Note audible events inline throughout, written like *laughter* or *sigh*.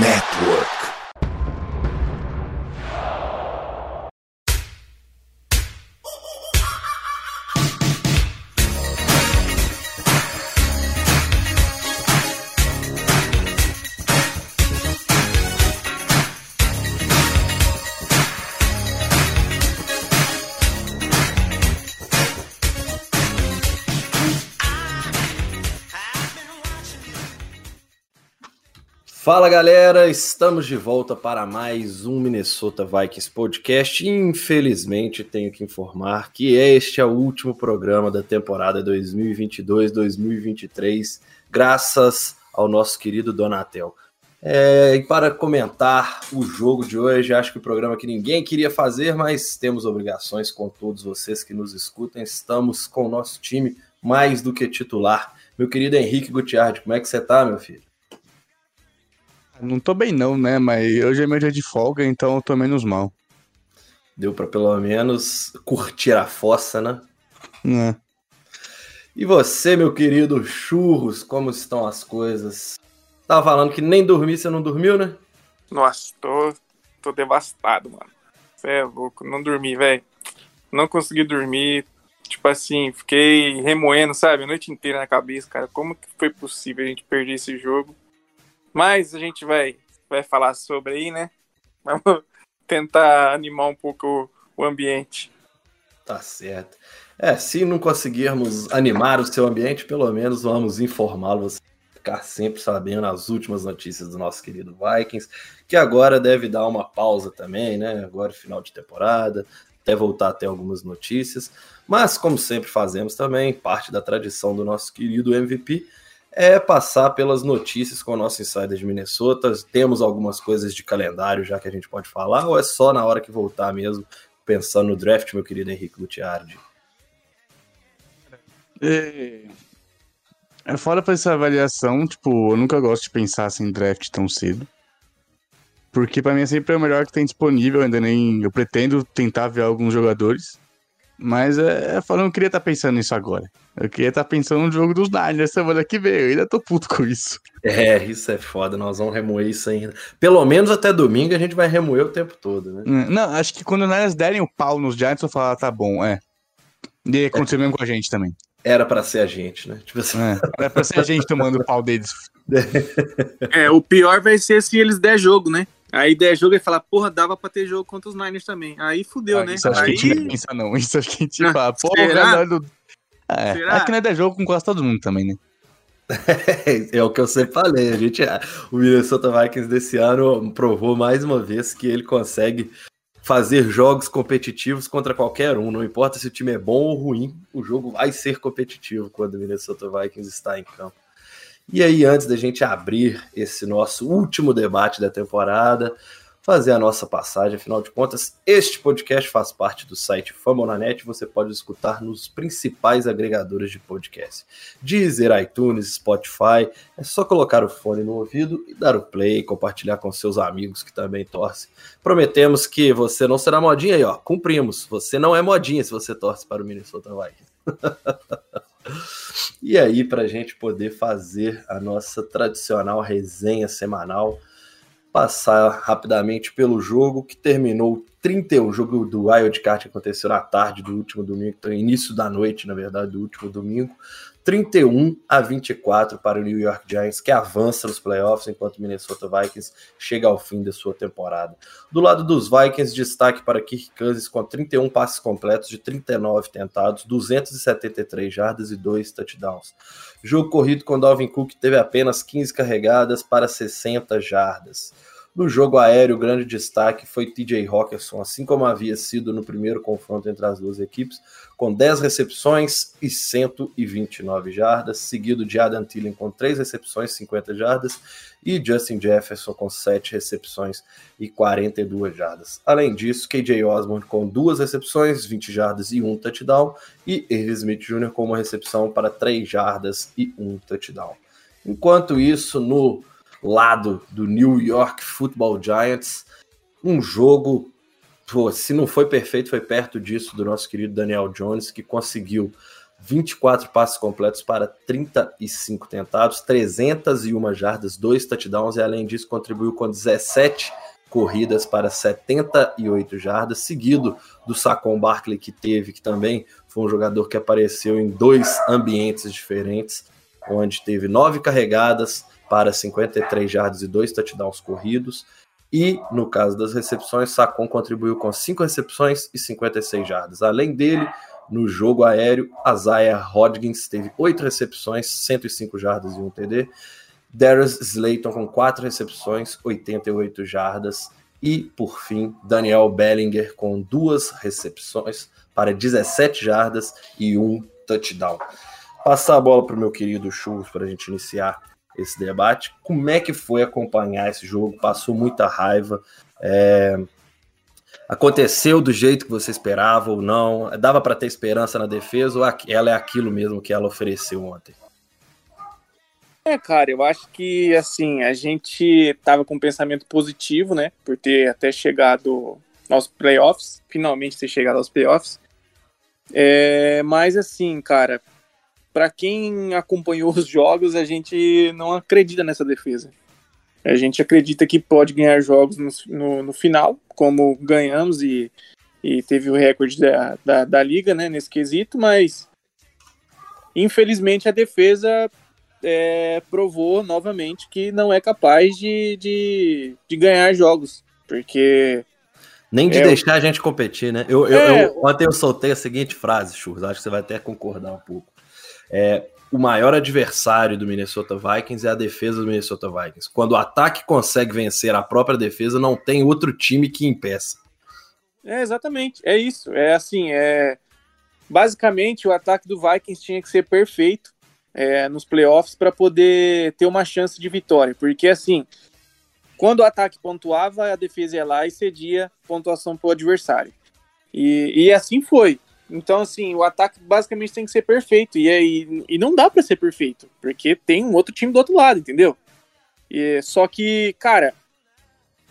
Network. Fala galera, estamos de volta para mais um Minnesota Vikings podcast. Infelizmente, tenho que informar que este é o último programa da temporada 2022-2023, graças ao nosso querido Donatel. É, e para comentar o jogo de hoje, acho que o programa que ninguém queria fazer, mas temos obrigações com todos vocês que nos escutam. Estamos com o nosso time mais do que titular. Meu querido Henrique Gutiardi, como é que você tá, meu filho? Não tô bem não, né? Mas hoje é meu dia de folga, então eu tô menos mal. Deu para pelo menos curtir a fossa, né? É. E você, meu querido Churros, como estão as coisas? Tava falando que nem dormir, você não dormiu, né? Nossa, tô, tô devastado, mano. Você é louco, não dormi, velho. Não consegui dormir. Tipo assim, fiquei remoendo, sabe, a noite inteira na cabeça, cara. Como que foi possível a gente perder esse jogo? Mas a gente vai, vai falar sobre aí, né? *laughs* Vamos tentar animar um pouco o, ambiente. Tá certo. É, se não conseguirmos animar o seu ambiente, pelo menos vamos informá-lo, você ficar sempre sabendo as últimas notícias do nosso querido Vikings, que agora deve dar uma pausa também, né? Agora final de temporada, até voltar a ter algumas notícias. Mas, como sempre fazemos também, parte da tradição do nosso querido MVP, é passar pelas notícias com o nosso insider de Minnesota. Temos algumas coisas de calendário já que a gente pode falar, ou é só na hora que voltar mesmo, pensando no draft, meu querido Henrique Gutiardi? É, é fora pra essa avaliação, tipo, eu nunca gosto de pensar assim em draft tão cedo. Porque pra mim é sempre o melhor que tem disponível, ainda nem. Eu pretendo tentar ver alguns jogadores. Mas é, falando, eu queria estar tá pensando nisso agora. Eu queria estar tá pensando no jogo dos Niners semana que vem. Eu ainda tô puto com isso. É, isso é foda. Nós vamos remoer isso ainda. Pelo menos até domingo a gente vai remoer o tempo todo, né? É, não, acho que quando os Niners derem o pau nos Giants, eu vou falar, tá bom, é. E aconteceu é. mesmo com a gente também. Era para ser a gente, né? Tipo assim. É, era pra ser a gente tomando o pau deles. *laughs* É, o pior vai ser se eles der jogo, né? Aí der jogo e falar, porra, dava pra ter jogo contra os Niners também. Aí fudeu, ah, né? Isso acho Aí... que a gente pensa, não. Isso acho que a gente fala, porra, não, é, Será? é que não é der jogo com quase todo mundo também, né? *laughs* é o que eu sempre falei. A gente, o Minnesota Vikings desse ano provou mais uma vez que ele consegue fazer jogos competitivos contra qualquer um. Não importa se o time é bom ou ruim, o jogo vai ser competitivo quando o Minnesota Vikings está em campo. E aí, antes da gente abrir esse nosso último debate da temporada, fazer a nossa passagem, afinal de contas, este podcast faz parte do site Famonanet, você pode escutar nos principais agregadores de podcast. Deezer, iTunes, Spotify, é só colocar o fone no ouvido e dar o play, compartilhar com seus amigos que também torcem. Prometemos que você não será modinha aí, ó, cumprimos. Você não é modinha se você torce para o Minnesota Vikings. *laughs* E aí, para a gente poder fazer a nossa tradicional resenha semanal, passar rapidamente pelo jogo que terminou 31, o jogo do Wild Card aconteceu na tarde do último domingo, então início da noite, na verdade, do último domingo. 31 a 24 para o New York Giants, que avança nos playoffs, enquanto o Minnesota Vikings chega ao fim da sua temporada. Do lado dos Vikings, destaque para Kirk Cousins com 31 passes completos de 39 tentados, 273 jardas e 2 touchdowns. Jogo corrido com Dalvin Cook teve apenas 15 carregadas para 60 jardas. No jogo aéreo, grande destaque foi TJ Hawkinson, assim como havia sido no primeiro confronto entre as duas equipes, com 10 recepções e 129 jardas, seguido de Adam Thielen com 3 recepções, 50 jardas, e Justin Jefferson com 7 recepções e 42 jardas. Além disso, KJ Osborne com 2 recepções, 20 jardas e 1 touchdown, e Irv Smith Jr. com uma recepção para 3 jardas e 1 touchdown. Enquanto isso, no lado do New York Football Giants. Um jogo, pô, se não foi perfeito, foi perto disso do nosso querido Daniel Jones, que conseguiu 24 passes completos para 35 tentados, 301 jardas, 2 touchdowns e além disso contribuiu com 17 corridas para 78 jardas, seguido do Saquon Barkley que teve, que também foi um jogador que apareceu em dois ambientes diferentes, onde teve nove carregadas para 53 jardas e dois touchdowns corridos. E no caso das recepções, Sacon contribuiu com cinco recepções e 56 jardas. Além dele, no jogo aéreo, Isaiah Hodgins teve oito recepções, 105 jardas e um TD. Darius Slayton com quatro recepções, 88 jardas. E, por fim, Daniel Bellinger com duas recepções para 17 jardas e um touchdown. Passar a bola para o meu querido Churros para a gente iniciar esse debate. Como é que foi acompanhar esse jogo? Passou muita raiva. É... Aconteceu do jeito que você esperava ou não? Dava para ter esperança na defesa ou ela é aquilo mesmo que ela ofereceu ontem? É, cara, eu acho que assim, a gente tava com um pensamento positivo, né? Por ter até chegado aos playoffs, finalmente ter chegado aos playoffs. É, mas assim, cara, para quem acompanhou os jogos, a gente não acredita nessa defesa. A gente acredita que pode ganhar jogos no, no, no final, como ganhamos e, e teve o recorde da, da, da, liga, né, nesse quesito, mas infelizmente a defesa é, provou novamente que não é capaz de, de, de ganhar jogos, porque nem de é, deixar a gente competir, né? Eu, é, eu, ontem eu soltei a seguinte frase, Churros, acho que você vai até concordar um pouco. É, o maior adversário do Minnesota Vikings é a defesa do Minnesota Vikings. Quando o ataque consegue vencer a própria defesa, não tem outro time que impeça. É, exatamente. É isso. É assim, é... Basicamente, o ataque do Vikings tinha que ser perfeito é, nos playoffs para poder ter uma chance de vitória. Porque, assim, quando o ataque pontuava, a defesa ia lá e cedia pontuação para o adversário. E, e assim foi. Então, assim, o ataque basicamente tem que ser perfeito. E, e, e não dá para ser perfeito, porque tem um outro time do outro lado, entendeu? E, só que, cara,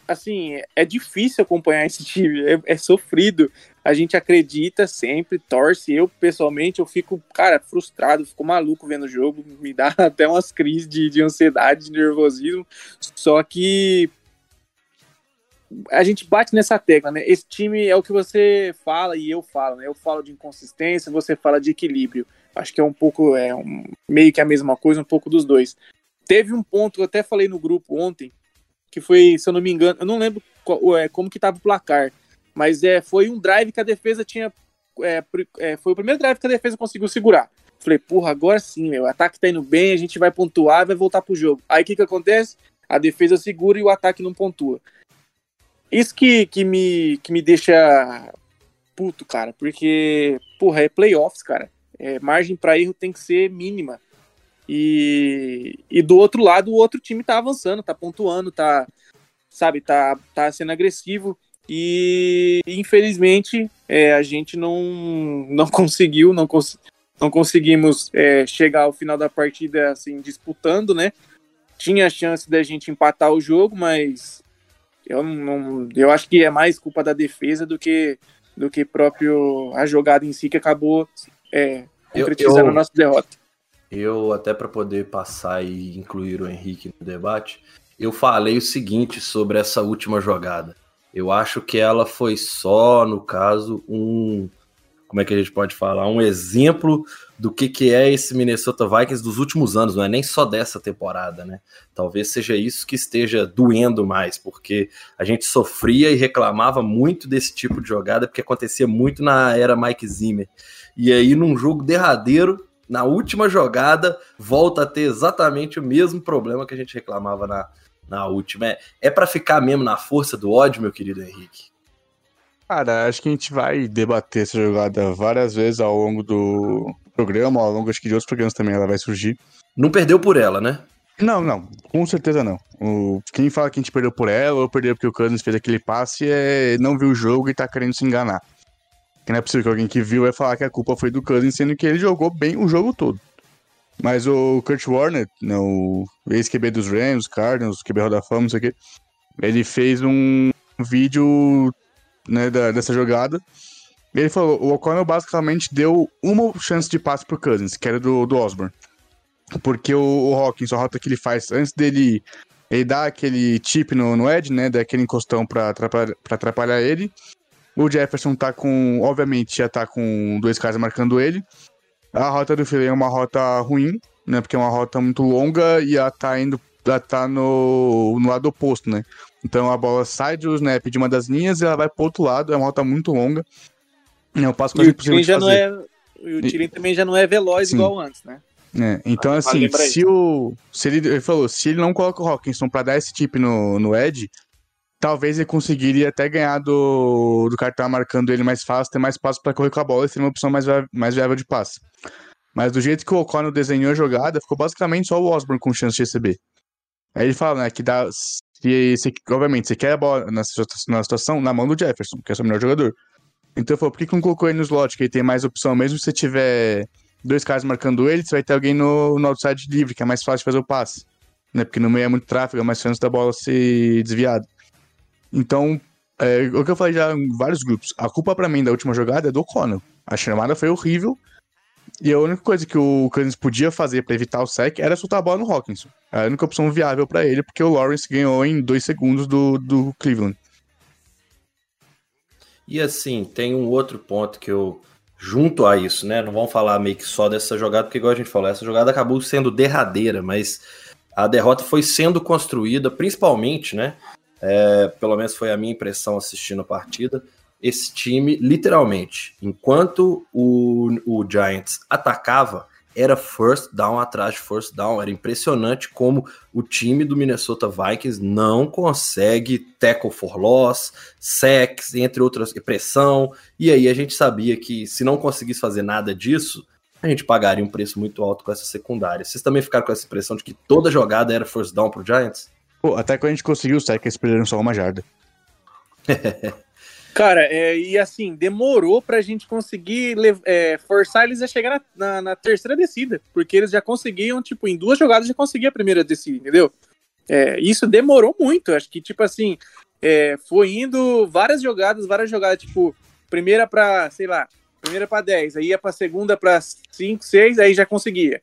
assim, é difícil acompanhar esse time, é, é, sofrido. A gente acredita sempre, torce. Eu, pessoalmente, eu fico, cara, frustrado, fico maluco vendo o jogo, me dá *laughs* até umas crises de, de ansiedade, de nervosismo. Só que a gente bate nessa tecla, né? Esse time é o que você fala e eu falo, né? Eu falo de inconsistência, você fala de equilíbrio. Acho que é um pouco, é um, meio que a mesma coisa, um pouco dos dois. Teve um ponto, eu até falei no grupo ontem, que foi, se eu não me engano, eu não lembro qual, é, como que tava o placar, mas é, foi um drive que a defesa tinha. É, é, foi o primeiro drive que a defesa conseguiu segurar. Falei, porra, agora sim, meu, o ataque tá indo bem, a gente vai pontuar e vai voltar pro jogo. Aí o que que acontece? A defesa segura e o ataque não pontua. Isso que, que, me, que me deixa puto, cara, porque, porra, é playoffs, cara. É, margem para erro tem que ser mínima. E, e do outro lado, o outro time tá avançando, tá pontuando, tá, sabe, tá, tá sendo agressivo. E infelizmente é, a gente não, não *laughs* conseguiu, não, cons não conseguimos é, chegar ao final da partida assim, disputando, né? Tinha a chance da gente empatar o jogo, mas eu não, eu acho que é mais culpa da defesa do que do que próprio a jogada em si que acabou é, concretizando eu, eu, a nossa derrota. Eu, até para poder passar e incluir o Henrique no debate, eu falei o seguinte sobre essa última jogada. Eu acho que ela foi só, no caso, um. Como é que a gente pode falar? Um exemplo do que, que é esse Minnesota Vikings dos últimos anos, não é nem só dessa temporada, né? Talvez seja isso que esteja doendo mais, porque a gente sofria e reclamava muito desse tipo de jogada, porque acontecia muito na era Mike Zimmer. E aí, num jogo derradeiro, na última jogada, volta a ter exatamente o mesmo problema que a gente reclamava na, na última. É, é para ficar mesmo na força do ódio, meu querido Henrique? Cara, acho que a gente vai debater essa jogada várias vezes ao longo do programa, ao longo acho que de outros programas também ela vai surgir. Não perdeu por ela, né? Não, não, com certeza não. O, quem fala que a gente perdeu por ela ou perdeu porque o Cousins fez aquele passe é não viu o jogo e tá querendo se enganar. Que não é possível que alguém que viu vai falar que a culpa foi do Cousins, sendo que ele jogou bem o jogo todo. Mas o Kurt Warner, não, o ex-QB dos Rams, Cardinals, QB Roda Fama, não sei o quê, ele fez um vídeo né, da, dessa jogada Ele falou, o O'Connell basicamente deu uma chance de passe pro Cousins, que era do, do Osborne. Porque o, o Hawkins, a rota que ele faz antes dele ele dá aquele chip no, no Ed, né? Daquele encostão pra atrapalhar, pra atrapalhar ele. O Jefferson tá com. Obviamente, já tá com dois caras marcando ele. A rota do Philly é uma rota ruim, né? Porque é uma rota muito longa e ela tá indo. Ela tá no, no lado oposto, né? Então a bola sai do snap de uma das linhas e ela vai pro outro lado. É uma rota muito longa. É um passo quase impossível de fazer. Não é, o Tirin também já não é veloz Sim. igual antes, né? É, então, assim, se o. Se ele, ele falou, se ele não coloca o Hawkinson pra dar esse tip no, no Ed, talvez ele conseguiria até ganhar do, do cara que tava marcando ele mais fácil, ter mais passo para correr com a bola e ser uma opção mais, mais viável de passe. Mas do jeito que o O'Connell desenhou a jogada, ficou basicamente só o Osborne com chance de receber. Aí ele fala, né, que dá. Se, se, obviamente, você quer a bola na, na situação, na mão do Jefferson, que é o seu melhor jogador. Então falou, por que, que não colocou ele no slot, que ele tem mais opção, mesmo se você tiver dois caras marcando ele, você vai ter alguém no, no outside livre, que é mais fácil de fazer o passe. Né? Porque no meio é muito tráfego, é mais chance da bola ser desviada. Então, é, o que eu falei já em vários grupos, a culpa para mim da última jogada é do O'Connell. A chamada foi horrível. E a única coisa que o Cousins podia fazer para evitar o sec era soltar a bola no Hawkinson. A única opção viável para ele, porque o Lawrence ganhou em dois segundos do, do Cleveland. E assim, tem um outro ponto que eu junto a isso, né? Não vamos falar meio que só dessa jogada, porque igual a gente falou, essa jogada acabou sendo derradeira, mas a derrota foi sendo construída, principalmente, né? É, pelo menos foi a minha impressão assistindo a partida. Esse time, literalmente, enquanto o, o Giants atacava, era first down atrás de first down. Era impressionante como o time do Minnesota Vikings não consegue tackle for loss, sacks, entre outras, pressão. E aí a gente sabia que se não conseguisse fazer nada disso, a gente pagaria um preço muito alto com essa secundária. Vocês também ficaram com essa impressão de que toda jogada era first down pro Giants? Pô, até quando a gente conseguiu o sack, eles perderam só uma jarda. *laughs* Cara, é, e assim, demorou pra gente conseguir é, forçar eles a chegar na, na, na, terceira descida, porque eles já conseguiam, tipo, em duas jogadas já conseguiam a primeira descida, entendeu? É, isso demorou muito, acho que, tipo assim, é, foi indo várias jogadas, várias jogadas, tipo, primeira pra, sei lá, primeira pra 10, aí ia pra segunda pra 5, 6, aí já conseguia,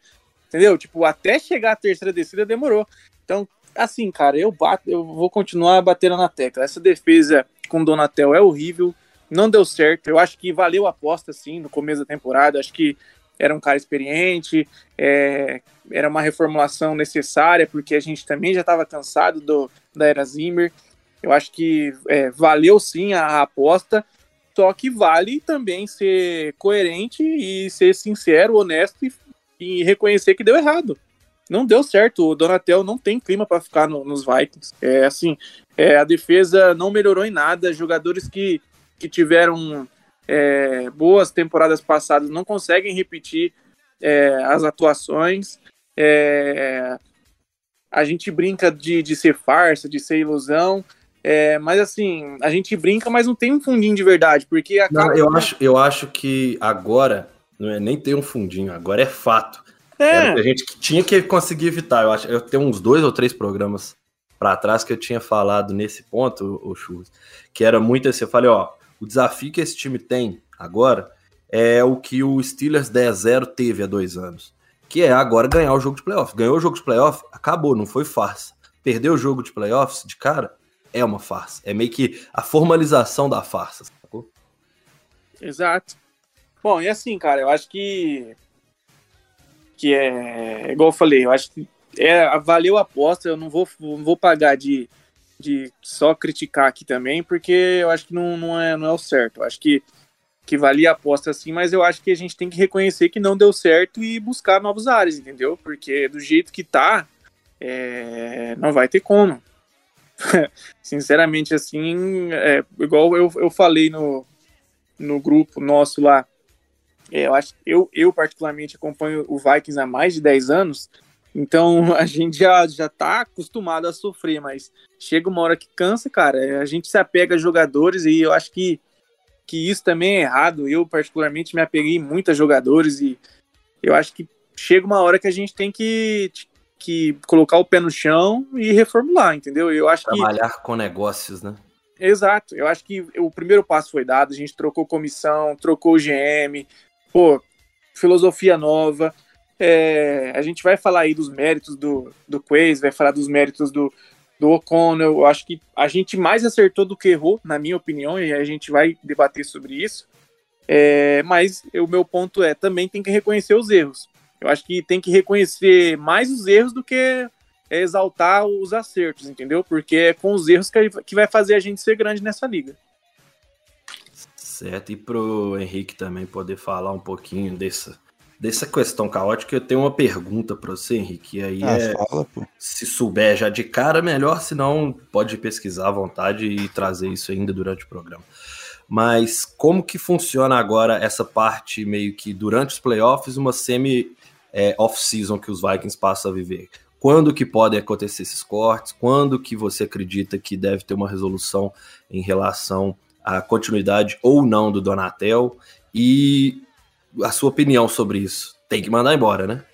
entendeu? Tipo, até chegar a terceira descida demorou. Então, assim, cara, eu bato, eu vou continuar batendo na tecla. Essa defesa com o Donatel é horrível, não deu certo. Eu acho que valeu a aposta, sim, no começo da temporada. Acho que era um cara experiente, é, era uma reformulação necessária, porque a gente também já estava cansado do, da era Zimmer. Eu acho que é, valeu sim a, a aposta, só que vale também ser coerente e ser sincero, honesto e, e reconhecer que deu errado não deu certo. O Donatel não tem clima para ficar no, nos Vikings. É assim, é, a defesa não melhorou em nada. Jogadores que, que tiveram é, boas temporadas passadas não conseguem repetir é, as atuações. É, a gente brinca de, de ser farsa, de ser ilusão. É, mas assim, a gente brinca, mas não tem um fundinho de verdade, porque acaba... não, eu acho, eu acho que agora não é nem ter um fundinho, agora é fato. É. a gente que tinha que conseguir evitar. Eu acho eu tenho uns dois ou três programas para trás que eu tinha falado nesse ponto, o Churros, que era muito assim, eu falei, ó, o desafio que esse time tem agora é o que o Steelers 10-0 teve há dois anos, que é agora ganhar o jogo de playoff. Ganhou o jogo de playoff, acabou, não foi farsa. Perdeu o jogo de playoffs de cara, é uma farsa. É meio que a formalização da farsa, sacou? Exato. Bom, e assim, cara, eu acho que que é, igual eu falei, eu acho que é, valeu a aposta, eu não vou, não vou pagar de, de só criticar aqui também, porque eu acho que não, não, é, não é o certo. Eu acho que, que valia a aposta sim, mas eu acho que a gente tem que reconhecer que não deu certo e buscar novos áreas, entendeu? Porque do jeito que tá, é, não vai ter como. *laughs* Sinceramente, assim, é, igual eu, eu falei no, no grupo nosso lá, eu acho eu, eu particularmente acompanho o Vikings há mais de 10 anos, então *laughs* a gente já, já tá acostumado a sofrer, mas chega uma hora que cansa, cara. A gente se apega a jogadores e eu acho que, que isso também é errado. Eu, particularmente, me apeguei muito a jogadores e eu acho que chega uma hora que a gente tem que, que colocar o pé no chão e reformular, entendeu? Eu acho Trabalhar que... com negócios, né? Exato. Eu acho que o primeiro passo foi dado, a gente trocou comissão, trocou o GM, pô, filosofia nova. É, a gente vai falar aí dos méritos do, do Quaze, vai falar dos méritos do, do O'Connell. Eu acho que a gente mais acertou do que errou, na minha opinião, e a gente vai debater sobre isso. É, mas o meu ponto é também tem que reconhecer os erros. Eu acho que tem que reconhecer mais os erros do que exaltar os acertos, entendeu? Porque é com os erros que vai fazer a gente ser grande nessa liga. Certo, e pro Henrique também poder falar um pouquinho dessa, dessa questão caótica, eu tenho uma pergunta para você, Henrique. E aí ah, é, fala, se souber já de cara, melhor, senão pode pesquisar à vontade e trazer isso ainda durante o programa. Mas como que funciona agora essa parte meio que durante os playoffs, uma semi é, off-season que os Vikings passam a viver? Quando que podem acontecer esses cortes? Quando que você acredita que deve ter uma resolução em relação à continuidade ou não do Donatel? E a sua opinião sobre isso? Tem que mandar embora, né?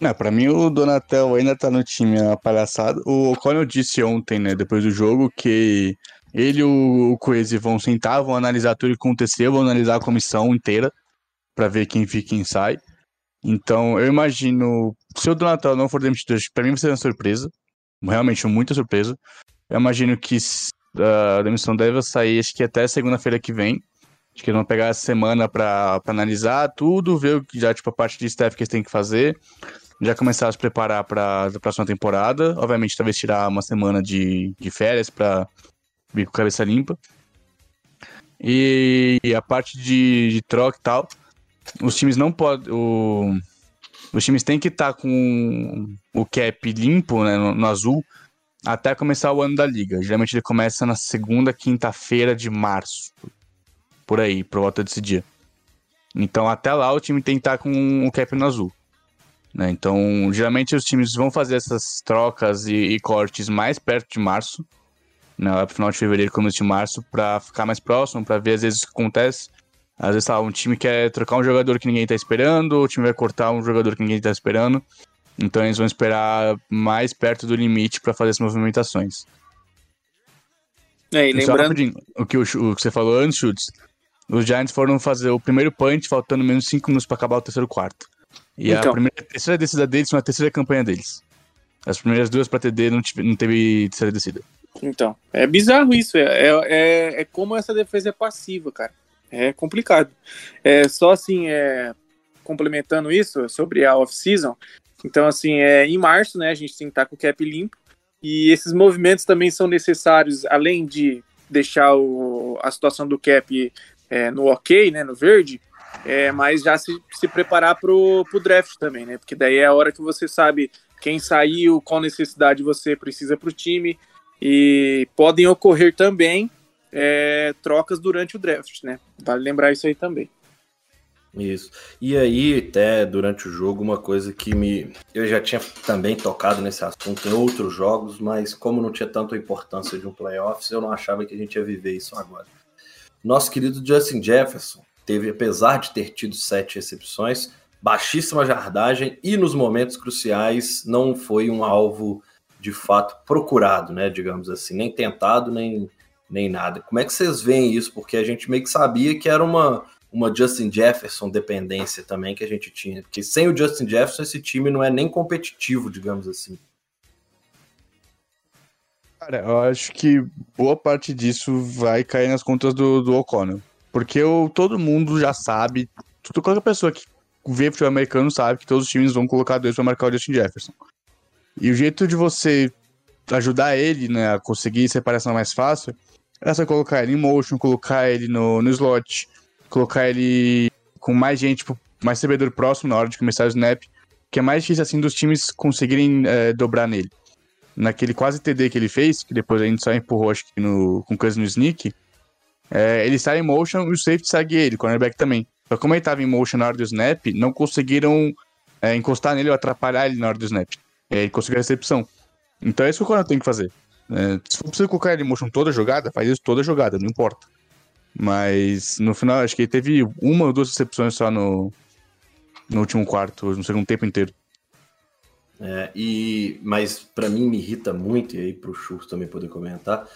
Não, pra mim o Donatel ainda tá no time, é palhaçada. O O'Connell disse ontem, né, depois do jogo, que ele e o Coese vão sentar, vão analisar tudo que aconteceu, vão analisar a comissão inteira para ver quem fica e quem sai. Então, eu imagino, se o Donatel não for demitido, para mim vai ser uma surpresa, realmente muita surpresa. Eu imagino que a demissão deve sair, acho que até segunda-feira que vem. Acho que eles vão pegar essa semana para analisar tudo, ver o que já, tipo, a parte de staff que eles têm que fazer, já começar a se preparar para a próxima temporada. Obviamente, talvez tirar uma semana de, de férias para vir com cabeça limpa. E a parte de, de troca e tal, os times não podem. Os times têm que estar tá com o cap limpo, né, no, no, azul, até começar o ano da liga. Geralmente ele começa na segunda quinta-feira de março. Por aí, por volta desse dia. Então até lá o time tem que estar tá com o cap no azul. Né? Então, geralmente os times vão fazer essas trocas e, e cortes mais perto de março né, final de fevereiro, começo de março, para ficar mais próximo, para ver às vezes o que acontece. Às vezes, um time quer trocar um jogador que ninguém tá esperando, o time vai cortar um jogador que ninguém tá esperando. Então eles vão esperar mais perto do limite para fazer as movimentações. É, e lembrando... o, que o, o que você falou antes, Chutes, os Giants foram fazer o primeiro punch faltando menos 5 minutos para acabar o terceiro quarto. E então. a primeira, a terceira descida deles foi a terceira campanha deles. As primeiras duas para TD não, tive, não teve terceira descida. Então, é bizarro isso. É, é, é, é, como essa defesa é passiva, cara. É complicado. É só assim, é, complementando isso sobre a off-season. Então, assim, é, em março, né, a gente tem que estar com o cap limpo. E esses movimentos também são necessários, além de deixar o, a situação do cap é, no ok, né, no verde, é, mas já se, se preparar para o draft também, né? Porque daí é a hora que você sabe quem saiu, qual necessidade você precisa para o time, e podem ocorrer também é, trocas durante o draft, né? Vale lembrar isso aí também. Isso. E aí, até durante o jogo, uma coisa que me. Eu já tinha também tocado nesse assunto em outros jogos, mas como não tinha tanta importância de um playoffs, eu não achava que a gente ia viver isso agora. Nosso querido Justin Jefferson teve, apesar de ter tido sete recepções, baixíssima jardagem e nos momentos cruciais não foi um alvo de fato procurado, né? Digamos assim, nem tentado, nem, nem nada. Como é que vocês veem isso? Porque a gente meio que sabia que era uma, uma Justin Jefferson dependência também que a gente tinha. Porque sem o Justin Jefferson, esse time não é nem competitivo, digamos assim. Cara, eu acho que boa parte disso vai cair nas contas do, do O'Connell. Porque eu, todo mundo já sabe, qualquer pessoa que vê futebol americano sabe que todos os times vão colocar dois para marcar o Justin Jefferson. E o jeito de você ajudar ele né, a conseguir separação mais fácil é você colocar ele em motion, colocar ele no, no slot, colocar ele com mais gente, tipo, mais servidor próximo na hora de começar o snap, que é mais difícil assim dos times conseguirem é, dobrar nele. Naquele quase TD que ele fez, que depois a gente só empurrou acho que no, com coisa no sneak, é, ele sai em motion e o safety segue ele, o cornerback também. Só como ele tava em motion na hora do snap, não conseguiram é, encostar nele ou atrapalhar ele na hora do snap é, e conseguir a recepção. Então é isso que o Conan tem que fazer. É, se for preciso colocar ele em motion toda jogada, faz isso toda jogada, não importa. Mas no final, acho que ele teve uma ou duas recepções só no, no último quarto, no segundo tempo inteiro. É, e, mas para mim me irrita muito, e aí pro Churros também poder comentar,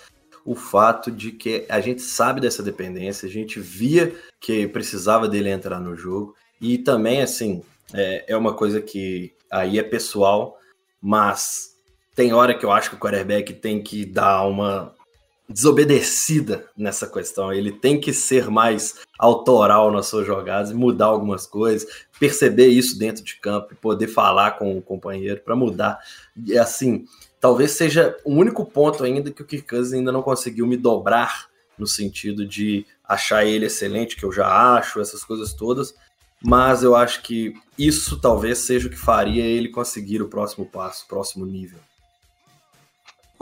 o fato de que a gente sabe dessa dependência, a gente via que precisava dele entrar no jogo. E também, assim, é, é uma coisa que aí é pessoal, mas tem hora que eu acho que o quarterback tem que dar uma desobedecida nessa questão. Ele tem que ser mais autoral nas suas jogadas, mudar algumas coisas, perceber isso dentro de campo e poder falar com o companheiro para mudar. E assim, talvez seja o único ponto ainda que o Kirk Cousins ainda não conseguiu me dobrar no sentido de achar ele excelente, que eu já acho, essas coisas todas, mas eu acho que isso talvez seja o que faria ele conseguir o próximo passo, o próximo nível.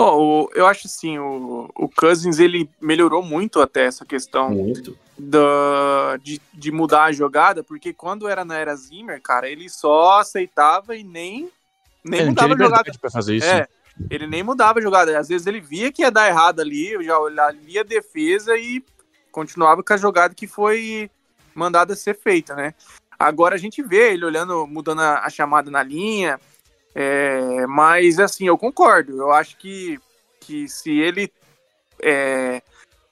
Oh, eu acho assim, o, o Cousins ele melhorou muito até essa questão muito. Da, de, de mudar a jogada, porque quando era na era Zimmer, cara, ele só aceitava e nem, nem Ele não mudava a jogada. pra fazer isso. É, ele nem mudava a jogada. Às vezes ele via que ia dar errado ali, eu já lia a defesa e continuava com a jogada que foi mandada ser feita, né? Agora a gente vê ele olhando, mudando a, a chamada na linha, é, mas assim, eu concordo. Eu acho que, que se ele é,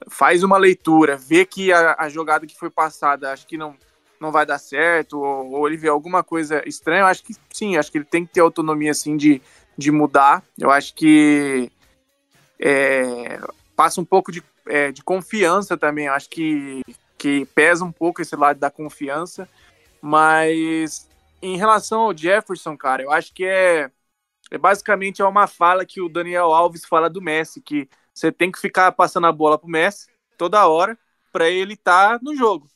faz uma leitura, vê que a, a, jogada que foi passada, acho que não, não vai dar certo, ou, ou, ele vê alguma coisa estranha, eu acho que sim, acho que ele tem que ter autonomia assim de, de mudar. Eu acho que é, passa um pouco de, é, de confiança também. Eu acho que, que pesa um pouco esse lado da confiança, mas em relação ao Jefferson, cara, eu acho que é, é basicamente é uma fala que o Daniel Alves fala do Messi, que você tem que ficar passando a bola pro Messi toda hora para ele estar tá no jogo.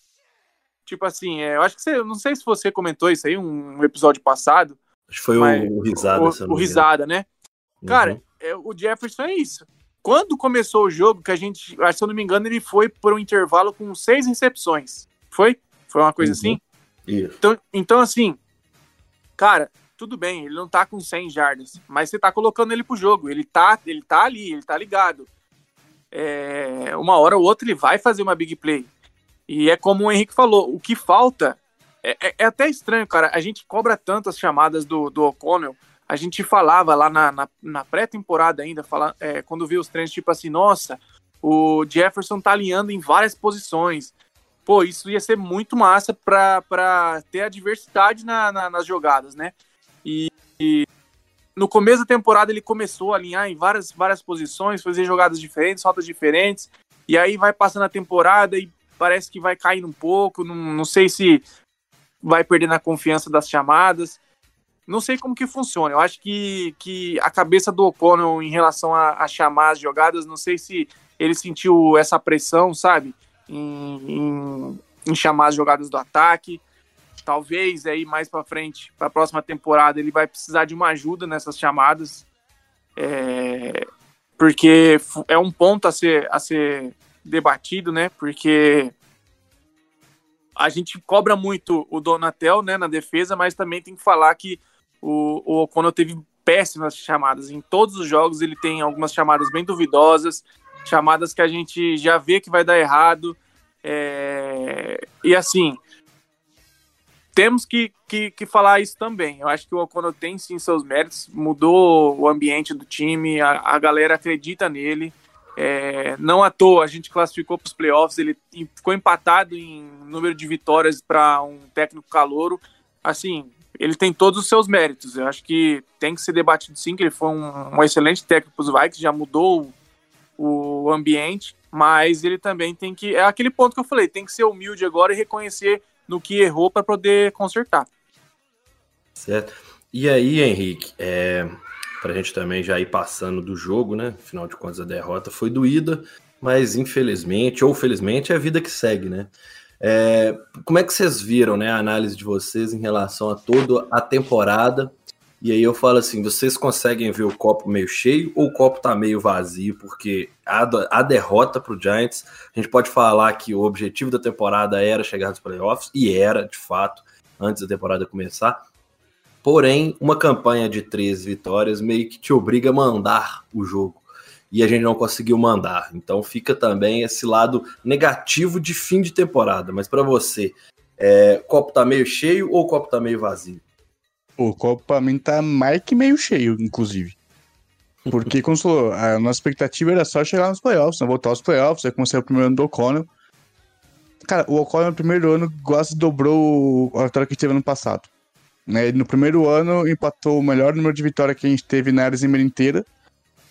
Tipo assim, é, eu acho que você, não sei se você comentou isso aí um, um episódio passado. Acho que foi o, o Risada. O, o Risada, né? Uhum. Cara, é, o Jefferson é isso. Quando começou o jogo, que a gente, se eu não me engano, ele foi por um intervalo com seis recepções. Foi? Foi uma coisa Uhum. assim? Isso. Então, então, assim, cara, tudo bem, ele não tá com 100 jardas, mas você tá colocando ele pro jogo, ele tá, ele tá ali, ele tá ligado. É, uma hora ou outra ele vai fazer uma big play. E é como o Henrique falou, o que falta é, é, é até estranho, cara. A gente cobra tantas chamadas do, do O'Connell. A gente falava lá na, na, na pré-temporada ainda, fala, é, quando viu os treinos, tipo assim, nossa, o Jefferson tá alinhando em várias posições. Pô, isso ia ser muito massa para ter a diversidade na, na, nas jogadas, né? E, e, no começo da temporada ele começou a alinhar em várias, várias posições, fazer jogadas diferentes, rotas diferentes, e aí vai passando a temporada e parece que vai caindo um pouco, não, não sei se vai perdendo a confiança das chamadas, não sei como que funciona, eu acho que, que a cabeça do O'Connell em relação a, a chamar as jogadas, não sei se ele sentiu essa pressão, sabe? Em, em, chamar as jogadas do ataque. Talvez aí mais para frente, para a próxima temporada, ele vai precisar de uma ajuda nessas chamadas, é, porque é um ponto a ser, a ser debatido, né? Porque a gente cobra muito o Donatel né, na defesa, mas também tem que falar que o, o O'Connell teve péssimas chamadas. Em todos os jogos ele tem algumas chamadas bem duvidosas, chamadas que a gente já vê que vai dar errado. É... E assim, temos que, que, que, falar isso também. Eu acho que o O'Connell tem sim seus méritos, mudou o ambiente do time, a, a galera acredita nele. É, não à toa a gente classificou para os playoffs, ele ficou empatado em número de vitórias para um técnico calouro. Assim, ele tem todos os seus méritos. Eu acho que tem que ser debatido sim, que ele foi um, um excelente técnico para os Vikings, já mudou o ambiente, mas ele também tem que. É aquele ponto que eu falei, tem que ser humilde agora e reconhecer no que errou para poder consertar. Certo. E aí, Henrique, é, para a gente também já ir passando do jogo, né? Afinal de contas, a derrota foi doída, mas infelizmente, ou felizmente, é a vida que segue, né? É, como é que vocês viram né, a análise de vocês em relação a toda a temporada? E aí eu falo assim, vocês conseguem ver o copo meio cheio ou o copo tá meio vazio? Porque a, a derrota pro Giants, a gente pode falar que o objetivo da temporada era chegar nos playoffs, e era, de fato, antes da temporada começar. Porém, uma campanha de três vitórias meio que te obriga a mandar o jogo. E a gente não conseguiu mandar. Então fica também esse lado negativo de fim de temporada. Mas para você, é, copo tá meio cheio ou copo tá meio vazio? O copo pra mim tá mais que meio cheio, inclusive. Porque, como falou, a nossa expectativa era só chegar nos playoffs, né? voltar aos playoffs, aí começar o primeiro ano do O'Connell. Cara, o O'Connell no primeiro ano quase dobrou a vitória que teve ano passado. Né? No primeiro ano empatou o melhor número de vitória que a gente teve na Arizona inteira.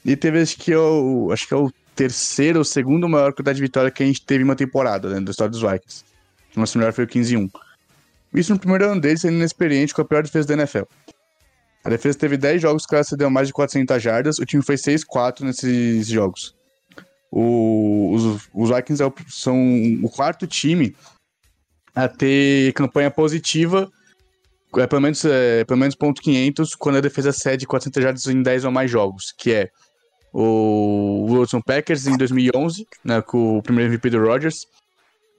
E teve acho que é o, acho que é o terceiro ou segundo maior quantidade de vitória que a gente teve em uma temporada, né, da história dos Vikings. O nosso melhor foi o 15-1. Isso no primeiro ano dele, sendo inexperiente com a pior defesa da NFL. A defesa teve 10 jogos que ela cedeu mais de 400 jardas, o time foi 6-4 nesses jogos. O, os, os Vikings é são o quarto time a ter campanha positiva, é, pelo, menos, é, pelo menos ponto 500, quando a defesa cede 400 jardas em 10 ou mais jogos, que é o Wilson Packers em 2011, né, com o primeiro MVP do Rodgers,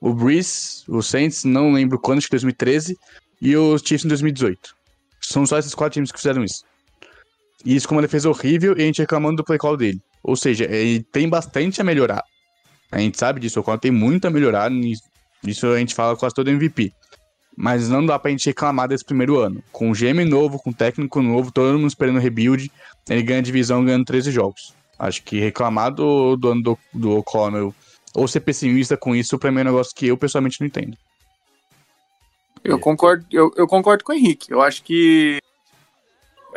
o Breeze, o Saints, não lembro quando, acho que 2013, e os Chiefs em 2018. São só esses quatro times que fizeram isso. E isso com uma defesa horrível e a gente reclamando do play call dele. Ou seja, ele tem bastante a melhorar. A gente sabe disso, o Ocon tem muito a melhorar, isso a gente fala quase todo MVP. Mas não dá pra gente reclamar desse primeiro ano. Com GM novo, com técnico novo, todo mundo esperando rebuild, ele ganha divisão ganhando 13 jogos. Acho que reclamar do, do ano do, do O'Connell ou ser pessimista com isso, pra mim é um negócio que eu pessoalmente não entendo. Eu concordo, eu, eu concordo com o Henrique. Eu acho que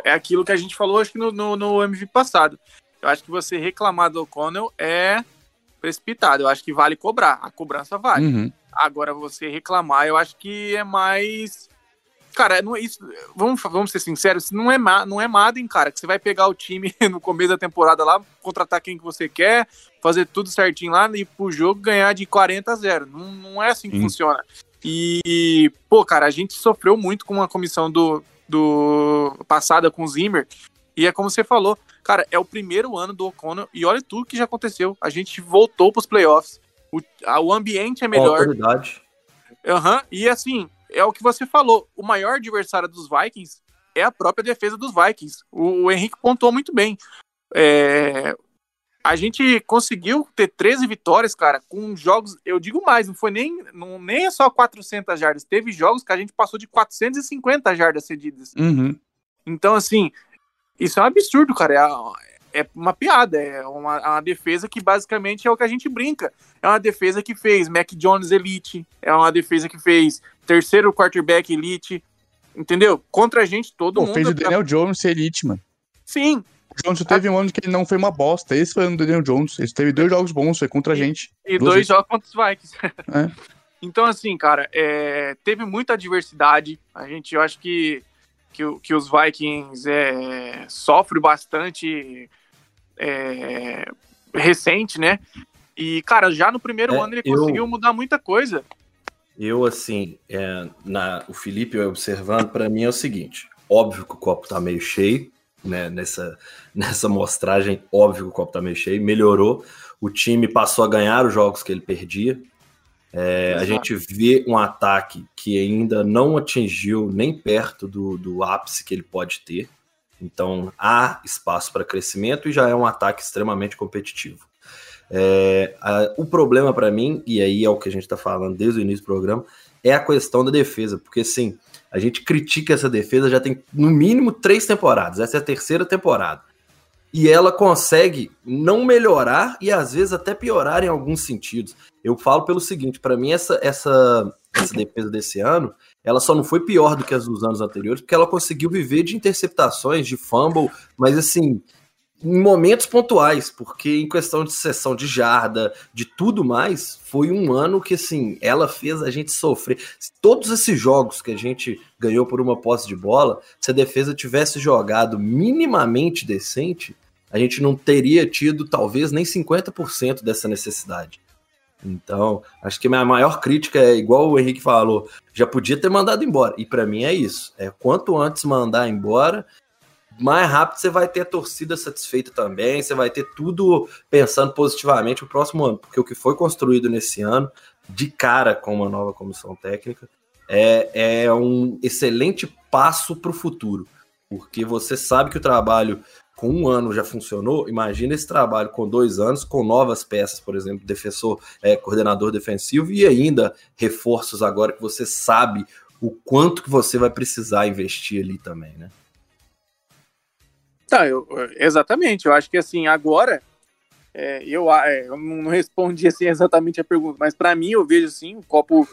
é aquilo que a gente falou acho que no, no, no MVP passado. Eu acho que você reclamar do O'Connell é precipitado. Eu acho que vale cobrar. A cobrança vale. Uhum. Agora, você reclamar, eu acho que é mais Cara, não é isso. Vamos, vamos ser sinceros, não é, não é Madden, cara, que você vai pegar o time *laughs* no começo da temporada lá, contratar quem que você quer, fazer tudo certinho lá e pro jogo ganhar de 40 a 0. Não, não é assim que funciona. E, pô, cara, a gente sofreu muito com a comissão do, do passada com o Zimmer. E é como você falou, cara, é o primeiro ano do O'Connell e olha tudo que já aconteceu. A gente voltou pros playoffs. O, a, o ambiente é melhor. Aham, uhum, e assim, é o que você falou. O maior adversário dos Vikings é a própria defesa dos Vikings. O, o Henrique pontuou muito bem. É, a gente conseguiu ter 13 vitórias, cara, com jogos, eu digo mais, não foi nem, não, nem é só 400 jardas, teve jogos que a gente passou de 450 jardas cedidas. Uhum. Então, assim, isso é um absurdo, cara, é, uma piada, é uma, é uma, defesa que basicamente é o que a gente brinca. É uma defesa que fez Mac Jones Elite, é uma defesa que fez terceiro quarterback Elite, entendeu? Contra a gente, todo Pô, mundo... fez o Daniel Jones Elite, mano. Sim, Jones teve um ano que ele não foi uma bosta. Esse foi o Daniel Jones. Ele teve dois jogos bons, foi contra a gente. E dois vezes. jogos contra os Vikings. *laughs* É. Então, assim, cara, é, teve muita diversidade. A gente, eu acho que, que, que os Vikings é, sofrem bastante é, recente, né? E, cara, já no primeiro é, ano ele eu, conseguiu mudar muita coisa. Eu, assim, é, na, o Felipe observando, para mim é o seguinte: óbvio que o copo tá meio cheio, né, nessa, *laughs* nessa mostragem, óbvio que o copo tá meio cheio, melhorou. O time passou a ganhar os jogos que ele perdia. É, a gente vê um ataque que ainda não atingiu nem perto do, do ápice que ele pode ter. Então há espaço para crescimento e já é um ataque extremamente competitivo. É, a, o problema para mim, e aí é o que a gente está falando desde o início do programa, é a questão da defesa, porque sim, a gente critica essa defesa já tem no mínimo três temporadas. Essa é a terceira temporada. E ela consegue não melhorar e às vezes até piorar em alguns sentidos. Eu falo pelo seguinte: para mim, essa, essa, essa defesa desse ano ela só não foi pior do que as dos anos anteriores, porque ela conseguiu viver de interceptações, de fumble, mas assim, em momentos pontuais, porque em questão de sessão de jarda, de tudo mais, foi um ano que assim, ela fez a gente sofrer. Todos esses jogos que a gente ganhou por uma posse de bola, se a defesa tivesse jogado minimamente decente, a gente não teria tido talvez nem 50% dessa necessidade. Então, acho que a minha maior crítica é igual o Henrique falou, já podia ter mandado embora. E para mim é isso. É quanto antes mandar embora mais rápido você vai ter a torcida satisfeita também, você vai ter tudo pensando positivamente o próximo ano, porque o que foi construído nesse ano, de cara com uma nova comissão técnica, é, é um excelente passo para o futuro, porque você sabe que o trabalho com um ano já funcionou, imagina esse trabalho com dois anos, com novas peças, por exemplo, defensor, é, coordenador defensivo e ainda reforços agora que você sabe o quanto que você vai precisar investir ali também, né? Tá, eu, exatamente. Eu acho que assim, agora é, eu, é, eu não respondi assim *laughs* exatamente a pergunta, mas para mim eu vejo assim o copo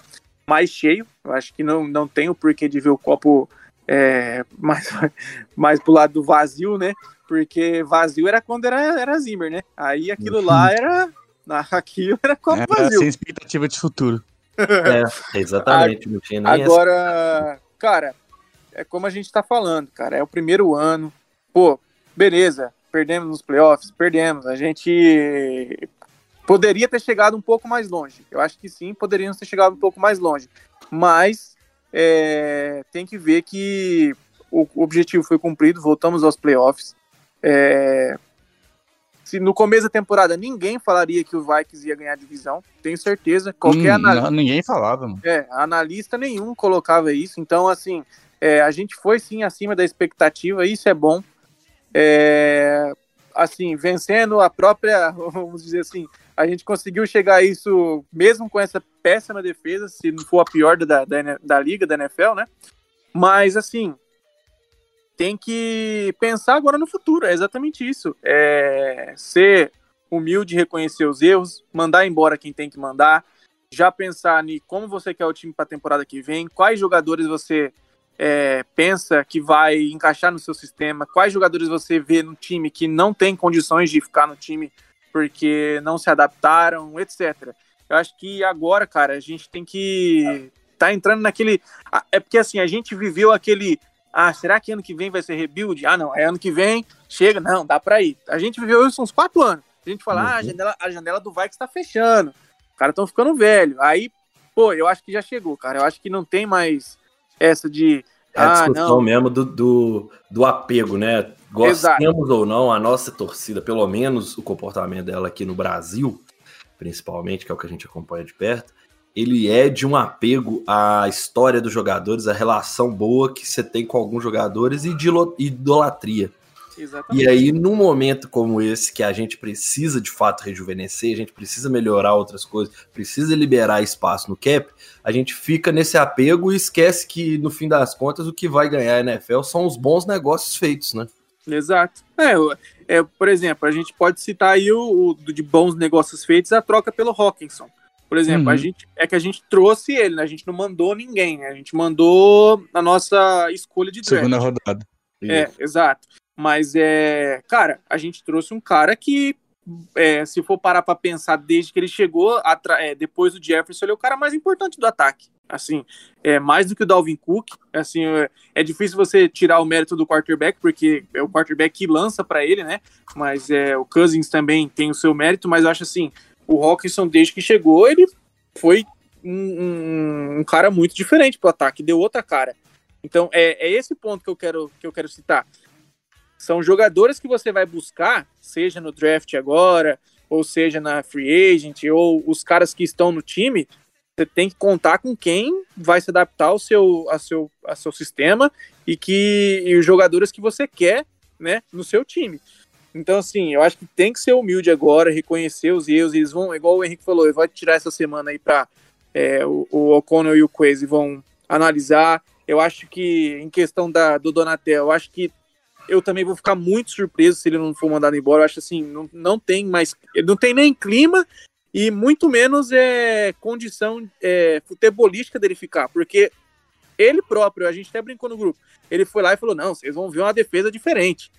mais cheio. Eu acho que não, não tem o porquê de ver o copo é, *laughs* mais, mais pro lado do vazio, né? Porque vazio era quando era, era Zimmer, né? Aí aquilo lá era. *laughs* Aquilo era copo era vazio. Sem expectativa de futuro. É, exatamente. Agora, cara, é como a gente tá falando, cara. É o primeiro ano. Pô, beleza. Perdemos nos playoffs, perdemos. A gente poderia ter chegado um pouco mais longe. Eu acho que sim, poderíamos ter chegado um pouco mais longe. Mas é, tem que ver que o objetivo foi cumprido, voltamos aos playoffs. É, se no começo da temporada ninguém falaria que o Vikings ia ganhar a divisão, tenho certeza. Qualquer hum, analista, não, ninguém falava. Mano. É, analista nenhum colocava isso. Então, assim, é, a gente foi sim acima da expectativa, isso é bom. É, assim, vencendo a própria, *laughs* vamos dizer assim, a gente conseguiu chegar a isso mesmo com essa péssima defesa, se não for a pior da, da, da liga, da NFL, né? Mas, assim, tem que pensar agora no futuro, é exatamente isso. É ser humilde, reconhecer os erros, mandar embora quem tem que mandar, já pensar em como você quer o time para a temporada que vem, quais jogadores você é, pensa que vai encaixar no seu sistema, quais jogadores você vê no time que não tem condições de ficar no time porque não se adaptaram, etc. Eu acho que agora, cara, a gente tem que tá entrando naquele. É porque assim, a gente viveu aquele ah, será que ano que vem vai ser rebuild? Ah, não, é ano que vem, chega, não, dá pra ir. A gente viveu isso uns quatro anos. A gente fala, uhum. ah, a uhum. janela, a janela do Vikes tá fechando. Os caras estão ficando velho. Aí, pô, eu acho que já chegou, cara. Eu acho que não tem mais essa de. É a ah, discussão não. mesmo do, do, do, apego, né? Gostemos Exato. ou não, a nossa torcida, pelo menos o comportamento dela aqui no Brasil, principalmente, que é o que a gente acompanha de perto, ele é de um apego à história dos jogadores, à relação boa que você tem com alguns jogadores e de idolatria. Exatamente. E aí, num momento como esse, que a gente precisa de fato rejuvenescer, a gente precisa melhorar outras coisas, precisa liberar espaço no cap, a gente fica nesse apego e esquece que, no fim das contas, o que vai ganhar a NFL são os bons negócios feitos, né? Exato. É, é por exemplo, a gente pode citar aí o, o de bons negócios feitos a troca pelo Hawkinson. Por exemplo, uhum. a gente é que a gente trouxe ele, né? A gente não mandou ninguém, né? A gente mandou a nossa escolha de draft. Segunda rodada. É, Isso. exato. Mas é, cara, a gente trouxe um cara que é, se for parar para pensar desde que ele chegou, é, depois do Jefferson, ele é o cara mais importante do ataque. Assim, é mais do que o Dalvin Cook. Assim, é, é difícil você tirar o mérito do quarterback, porque é o quarterback que lança para ele, né? Mas é, o Cousins também tem o seu mérito, mas eu acho assim, o Hawkinson, desde que chegou, ele foi um, um, um cara muito diferente pro ataque, deu outra cara. Então, é, é esse ponto que eu quero, que eu quero citar. São jogadores que você vai buscar, seja no draft agora, ou seja na free agent, ou os caras que estão no time, você tem que contar com quem vai se adaptar ao seu, ao seu, ao seu sistema e que e os jogadores que você quer né, no seu time. Então, assim, eu acho que tem que ser humilde agora, reconhecer os erros. Eles vão, igual o Henrique falou, vai tirar essa semana aí para é, o, o O'Connell e o Quase vão analisar. Eu acho que, em questão da, do Donatel, eu acho que eu também vou ficar muito surpreso se ele não for mandado embora. Eu acho assim, não, não tem mais. Não tem nem clima e muito menos é condição é, futebolística dele ficar, porque ele próprio, a gente até brincou no grupo, ele foi lá e falou: não, vocês vão ver uma defesa diferente.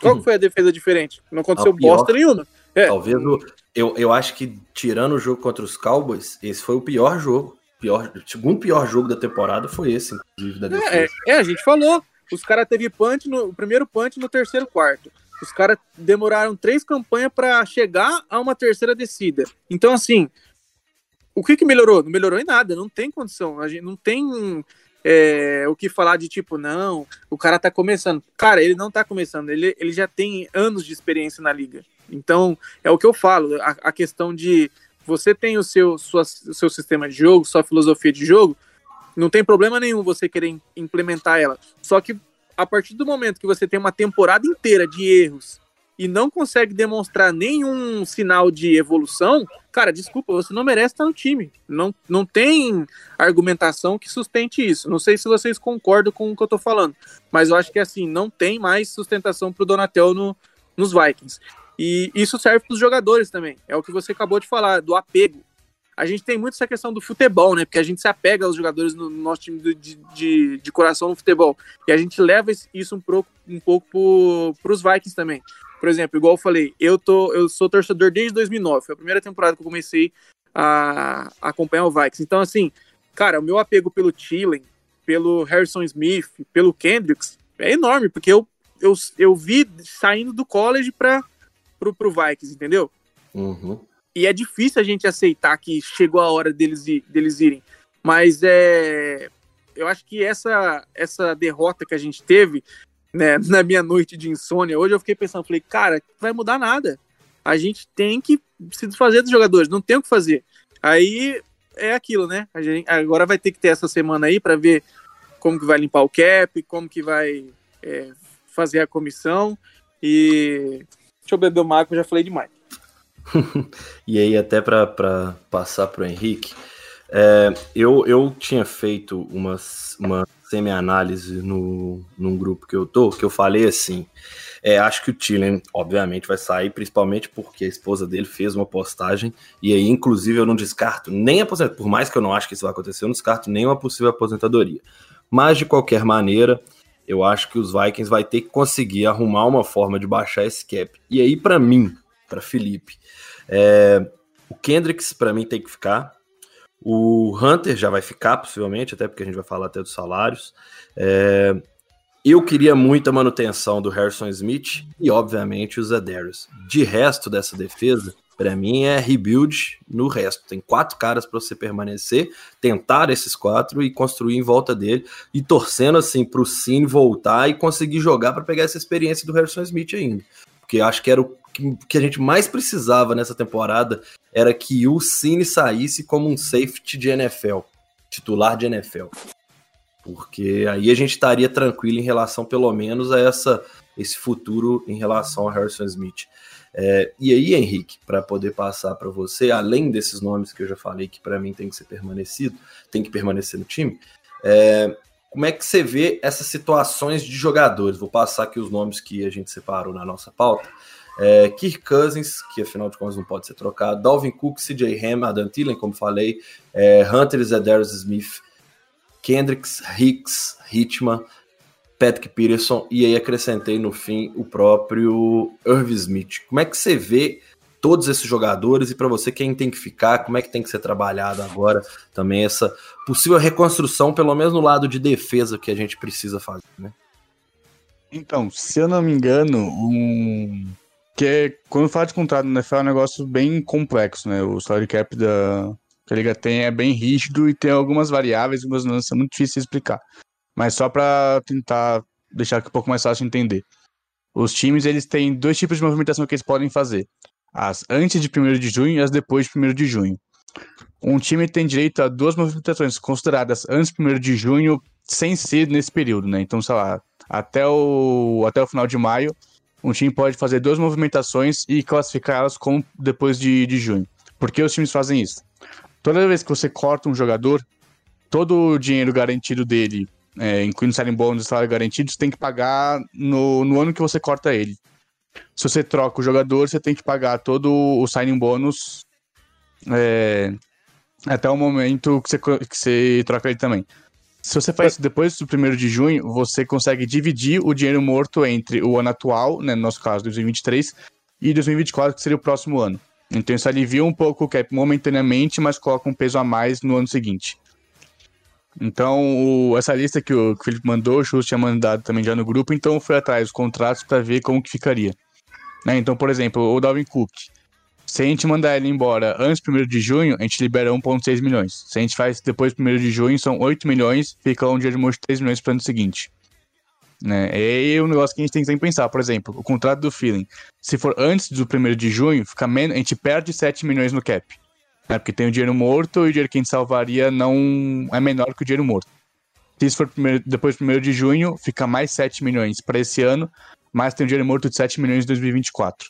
Qual uhum. foi a defesa diferente? Não aconteceu pior, bosta nenhuma. É. Talvez o, eu, eu acho que, tirando o jogo contra os Cowboys, esse foi o pior jogo. Pior, o segundo pior jogo da temporada foi esse, inclusive, da é, defesa. É, é a gente falou. Os caras teve punch no o primeiro punch no terceiro quarto. Os caras demoraram três campanhas para chegar a uma terceira descida. Então, assim, o que, que melhorou? Não melhorou em nada, não tem condição. A gente não tem é, o que falar de tipo, não, o cara tá começando. Cara, ele não tá começando, ele, ele já tem anos de experiência na liga. Então, é o que eu falo, a, a questão de você tem o seu, sua, seu sistema de jogo, sua filosofia de jogo, não tem problema nenhum você querer implementar ela. Só que a partir do momento que você tem uma temporada inteira de erros e não consegue demonstrar nenhum sinal de evolução, cara, desculpa, você não merece estar no time. Não, não tem argumentação que sustente isso. Não sei se vocês concordam com o que eu tô falando, mas eu acho que assim, não tem mais sustentação pro Donatel no, nos Vikings. E isso serve para os jogadores também. É o que você acabou de falar, do apego. A gente tem muito essa questão do futebol, né? Porque a gente se apega aos jogadores no nosso time de, de, de coração no futebol. E a gente leva isso um pouco, um pouco para os Vikings também. Por exemplo, igual eu falei, eu, tô, eu sou torcedor desde 2009. Foi a primeira temporada que eu comecei a, a acompanhar o Vikings. Então, assim, cara, o meu apego pelo Thielen, pelo Harrison Smith, pelo Kendricks é enorme, porque eu, eu, eu vi saindo do college para pro, pro Vikings, entendeu? Uhum. E é difícil a gente aceitar que chegou a hora deles, deles irem. Mas é, eu acho que essa, essa derrota que a gente teve né, *laughs* na minha noite de insônia, hoje eu fiquei pensando, falei, cara, vai mudar nada. A gente tem que se desfazer dos jogadores, não tem o que fazer. Aí é aquilo, né? A gente, agora vai ter que ter essa semana aí para ver como que vai limpar o cap, como que vai é, fazer a comissão. E deixa eu beber uma água, já falei demais. *laughs* e aí, até para passar para o Henrique, é, eu, eu tinha feito uma, uma semi-análise no, num grupo que eu tô, que eu falei assim. É, acho que o Tillen, obviamente, vai sair, principalmente porque a esposa dele fez uma postagem, e aí, inclusive, eu não descarto nem aposentadoria, por mais que eu não acho que isso vai acontecer, eu não descarto nem uma possível aposentadoria. Mas, de qualquer maneira, eu acho que os Vikings vai ter que conseguir arrumar uma forma de baixar esse cap. E aí, para mim, para Felipe, é, o Kendricks, para mim, tem que ficar. O Hunter já vai ficar, possivelmente, até porque a gente vai falar até dos salários. É, eu queria muita manutenção do Harrison Smith e, obviamente, o Zadarius. De resto dessa defesa, para mim é rebuild no resto. Tem quatro caras para você permanecer, tentar esses quatro e construir em volta dele e torcendo assim para o Cine voltar e conseguir jogar para pegar essa experiência do Harrison Smith ainda. Porque acho que era o que a gente mais precisava nessa temporada era que o Cine saísse como um safety de NFL, titular de NFL. Porque aí a gente estaria tranquilo em relação, pelo menos, a essa, esse futuro em relação ao Harrison Smith. É, e aí, Henrique, para poder passar para você, além desses nomes que eu já falei que para mim tem que ser permanecido, tem que permanecer no time, é, como é que você vê essas situações de jogadores? Vou passar aqui os nomes que a gente separou na nossa pauta. É, Kirk Cousins, que afinal de contas não pode ser trocado, Dalvin Cook, CJ Ham, Adam Thielen, como falei, é, Hunter Zedarius Smith, Kendricks, Hicks, Hitman, Patrick Peterson, e aí acrescentei no fim o próprio Irv Smith. Como é que você vê todos esses jogadores e para você quem tem que ficar, como é que tem que ser trabalhado agora também essa possível reconstrução, pelo menos no lado de defesa que a gente precisa fazer, né? Então, se eu não me engano, um que quando fala de contrato no NFL é um negócio bem complexo, né? O salary cap da que a liga tem é bem rígido e tem algumas variáveis, algumas nuances são muito difíceis de explicar. Mas só para tentar deixar aqui um pouco mais fácil de entender. Os times eles têm dois tipos de movimentação que eles podem fazer: as antes de 1 de junho e as depois de 1 de junho. Um time tem direito a duas movimentações consideradas antes de 1 de junho, sem ser nesse período, né? Então, sei lá, até o, até o final de maio, um time pode fazer duas movimentações e classificá-las como depois de, de junho. Por que os times fazem isso? Toda vez que você corta um jogador, todo o dinheiro garantido dele, é, incluindo salário bônus e salário garantido, você tem que pagar no, no ano que você corta ele. Se você troca o jogador, você tem que pagar todo o signing bônus é, até o momento que você, que você troca ele também. Se você faz isso depois do 1 de junho, você consegue dividir o dinheiro morto entre o ano atual, né, no nosso caso 2023, e 2024, que seria o próximo ano. Então isso alivia um pouco o cap momentaneamente, mas coloca um peso a mais no ano seguinte. Então, o, essa lista que o, Felipe mandou, o Chus tinha mandado também já no grupo, então foi atrás dos contratos para ver como que ficaria. Né? Então, por exemplo, o Dalvin Cook. Se a gente mandar ele embora antes do 1 de junho, a gente libera 1,6 milhões. Se a gente faz depois do 1 de junho, são 8 milhões, fica um dia de monte de 3 milhões para o ano seguinte. Né? É um negócio que a gente tem que sempre pensar. Por exemplo, o contrato do Feeling. Se for antes do 1 de junho, fica menos, a gente perde 7 milhões no cap. Né? Porque tem o dinheiro morto e o dinheiro que a gente salvaria não é menor que o dinheiro morto. Se isso for primeiro, depois do 1 de junho, fica mais 7 milhões para esse ano. mas tem um dinheiro morto de 7 milhões em 2024.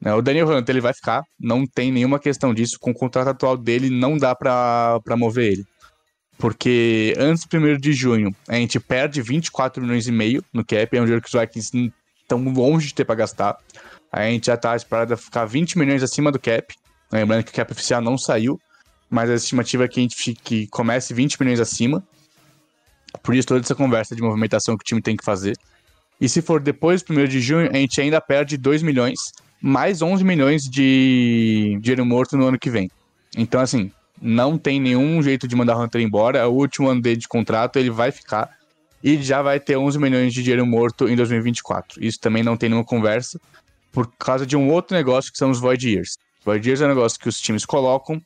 Né, o Daniel Hunter ele vai ficar, não tem nenhuma questão disso. Com o contrato atual dele, não dá para mover ele. Porque antes do 1 de junho, a gente perde 24 milhões e meio no cap, é um dinheiro que os Vikings estão longe de ter para gastar. A gente já tá esperado a ficar 20 milhões acima do cap. Lembrando que o cap oficial não saiu, mas a estimativa é que a gente fique, comece 20 milhões acima. Por isso, toda essa conversa de movimentação que o time tem que fazer. E se for depois do 1 de junho, a gente ainda perde 2 milhões, mais 11 milhões de dinheiro morto no ano que vem. Então, assim, não tem nenhum jeito de mandar o Hunter embora. É o último ano dele de contrato, ele vai ficar. E já vai ter 11 milhões de dinheiro morto em 2024. Isso também não tem nenhuma conversa, por causa de um outro negócio que são os Void Years. Years é um negócio que os times colocam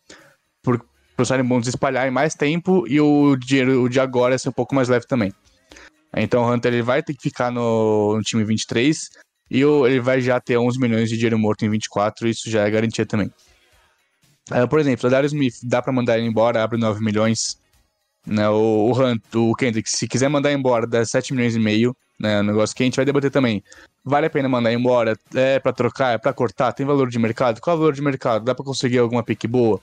por usarem bons espalhar em mais tempo e o dinheiro de agora é ser um pouco mais leve também. Então o Hunter ele vai ter que ficar no, no time 23 e ele vai já ter 11 milhões de dinheiro morto em 24, isso já é garantia também. Uh, por exemplo, o Darius Smith dá para mandar ele embora, abre 9 milhões. Né, o, o Hunt, o Kendrick, se quiser mandar embora, dá 7 milhões e meio. Né, um negócio que a gente vai debater também. Vale a pena mandar embora? É para trocar? É para cortar? Tem valor de mercado? Qual é o valor de mercado? Dá para conseguir alguma pick boa?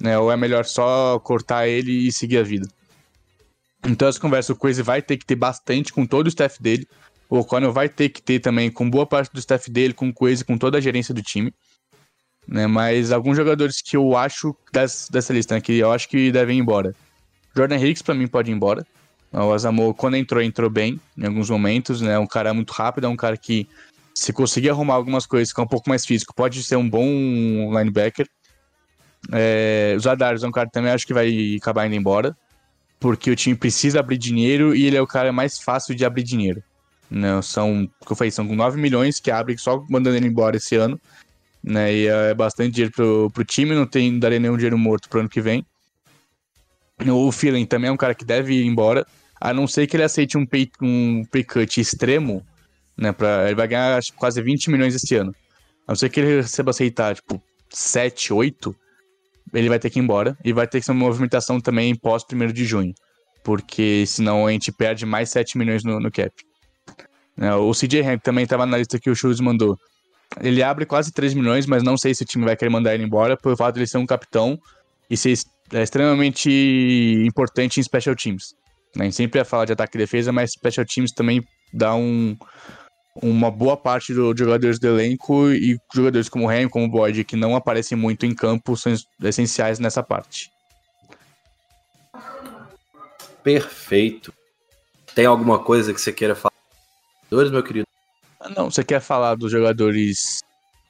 Né, ou é melhor só cortar ele e seguir a vida? Então essa conversa o Crazy vai ter que ter bastante com todo o staff dele. O O'Connell vai ter que ter também com boa parte do staff dele, com o Crazy, com toda a gerência do time né? Mas alguns jogadores que eu acho dessa, lista, né, que eu acho que devem ir embora. Jordan Hicks para mim pode ir embora. O Azamor, quando entrou, entrou bem em alguns momentos, né? Um cara muito rápido, é um cara que, se conseguir arrumar algumas coisas, ficar um pouco mais físico, pode ser um bom linebacker. É, o é um cara que também acho que vai acabar indo embora, porque o time precisa abrir dinheiro e ele é o cara mais fácil de abrir dinheiro. Né? São, que eu falei, são 9 milhões que abre só mandando ele embora esse ano né? E é bastante dinheiro pro, pro time, não tem daria nenhum dinheiro morto pro ano que vem. O Feeling também é um cara que deve ir embora, a não ser que ele aceite um pay, um pay cut extremo, né? Pra, ele vai ganhar acho, quase 20 milhões esse ano. A não ser que ele receba aceitar, tipo, 7, 8, ele vai ter que ir embora. E vai ter que ser uma movimentação também pós 1 de junho. Porque senão a gente perde mais 7 milhões no, no cap. Né, o CJ Hamp também estava na lista que o Schultz mandou. Ele abre quase 3 milhões, mas não sei se o time vai querer mandar ele embora pelo fato de ele ser um capitão e ser é, extremamente importante em special teams. Né? A gente sempre ia falar de ataque e defesa, mas special teams também dá um, uma boa parte dos do jogadores do elenco e jogadores como o Ham, como o Boyd, que não aparecem muito em campo, são essenciais nessa parte. Perfeito. Tem alguma coisa que você queira falar? Dois, meu querido? Ah, não, você quer falar dos jogadores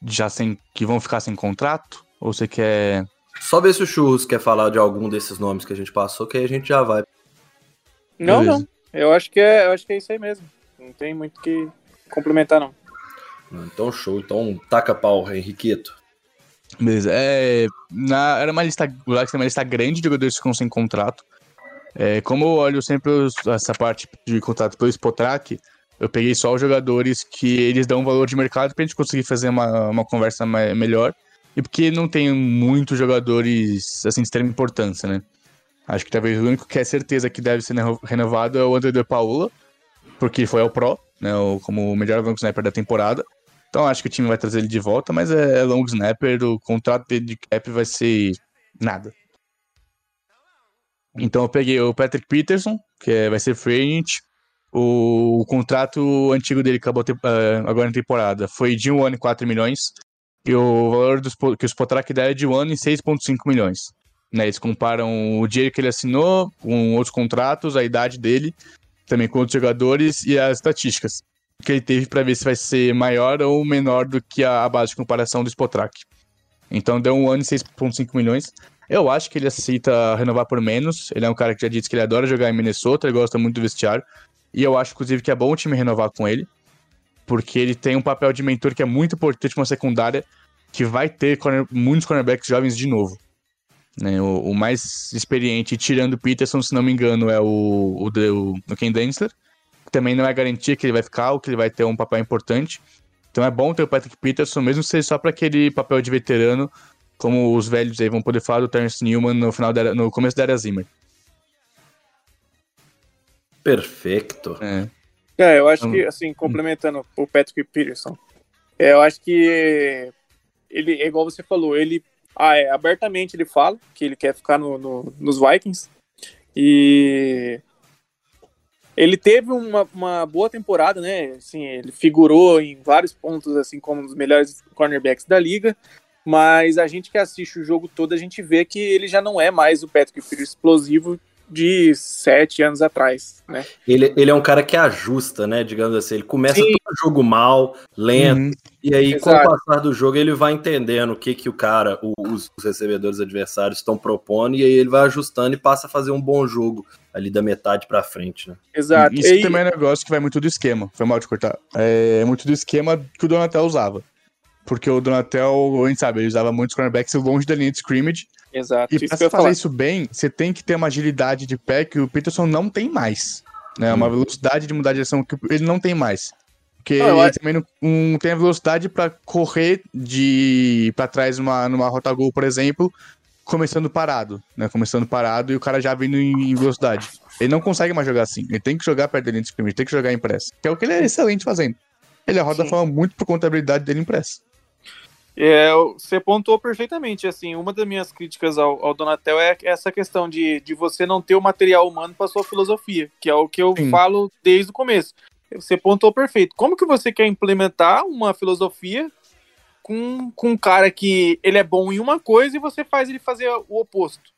já sem que vão ficar sem contrato? Ou você quer. Só ver se o Churros quer falar de algum desses nomes que a gente passou, que aí a gente já vai. Não, Beleza. não. Eu acho que é, eu acho que é isso aí mesmo. Não tem muito que complementar, não. Então, show. Então, taca pau, Henriqueto. Beleza. É, na, era uma lista, uma lista grande de jogadores que ficam sem contrato. É, como eu olho sempre os, essa parte de contrato pelo Spotrack, eu peguei só os jogadores que eles dão valor de mercado pra gente conseguir fazer uma, uma conversa mais, melhor. E porque não tem muitos jogadores, assim, de extrema importância, né? Acho que talvez o único que é certeza que deve ser renovado é o André de Paula, porque foi ao Pro, né? Como o melhor long snapper da temporada. Então acho que o time vai trazer ele de volta, mas é long snapper, o contrato de cap vai ser nada. Então eu peguei o Patrick Peterson, que é, vai ser agent, o, o contrato antigo dele acabou te, uh, agora na temporada foi de um ano e 4 milhões. E o valor dos, que os Spotrack dá é de um ano e 6,5 milhões. Né, eles comparam o dinheiro que ele assinou com outros contratos, a idade dele, também com outros jogadores e as estatísticas que ele teve para ver se vai ser maior ou menor do que a, base de comparação do Spotrack. Então deu um ano e 6,5 milhões. Eu acho que ele aceita renovar por menos. Ele é um cara que já disse que ele adora jogar em Minnesota, ele gosta muito do vestiário. E eu acho, inclusive, que é bom o time renovar com ele, porque ele tem um papel de mentor que é muito importante uma secundária que vai ter corner, muitos cornerbacks jovens de novo. Né? O, o, mais experiente, tirando o Peterson, se não me engano, é o, o, o, Ken Densler, também não é garantia que ele vai ficar ou que ele vai ter um papel importante. Então é bom ter o Patrick Peterson, mesmo se só para aquele papel de veterano, como os velhos aí vão poder falar do Terence Newman no, final da, no começo da era Zimmer. Perfeito. É. É, eu acho que, assim, complementando o Patrick Peterson, é, eu acho que ele, é igual você falou, ele ah, é, abertamente ele fala que ele quer ficar no, no, nos Vikings. E ele teve uma, uma boa temporada, né? Assim, ele figurou em vários pontos, assim, como um dos melhores cornerbacks da liga. Mas a gente que assiste o jogo todo, a gente vê que ele já não é mais o Patrick Peterson explosivo de sete anos atrás, né? Ele, ele é um cara que ajusta, né? Digamos assim, ele começa Sim. todo o jogo mal, lento, uhum. e aí Exato. com o passar do jogo ele vai entendendo o que que o cara, os, os, recebedores adversários estão propondo, e aí ele vai ajustando e passa a fazer um bom jogo ali da metade para frente, né? Exato. Isso e... também é um negócio que vai muito do esquema, foi mal de cortar, é muito do esquema que o Donatel usava. Porque o Donatel, a gente sabe, ele usava muitos cornerbacks longe da linha de scrimmage, Exato. E pra fazer falar. isso bem, você tem que ter uma agilidade de pé que o Peterson não tem mais. Né? Hum. Uma velocidade de mudar de direção que ele não tem mais. Porque não, ele também não, não, tem a velocidade para correr de para trás numa, numa rota gol, por exemplo, começando parado, né? Começando parado e o cara já vindo em, velocidade. Ele não consegue mais jogar assim. Ele tem que jogar perto da linha de scrimmage, tem que jogar impresso. Que é o que ele é excelente fazendo. Ele roda Sim. forma muito por contabilidade dele impressa. É, você pontuou perfeitamente, assim, uma das minhas críticas ao, ao Donatel é essa questão de, de você não ter o material humano para sua filosofia, que é o que eu Sim. falo desde o começo. Você pontuou perfeito. Como que você quer implementar uma filosofia com, com um cara que ele é bom em uma coisa e você faz ele fazer o oposto?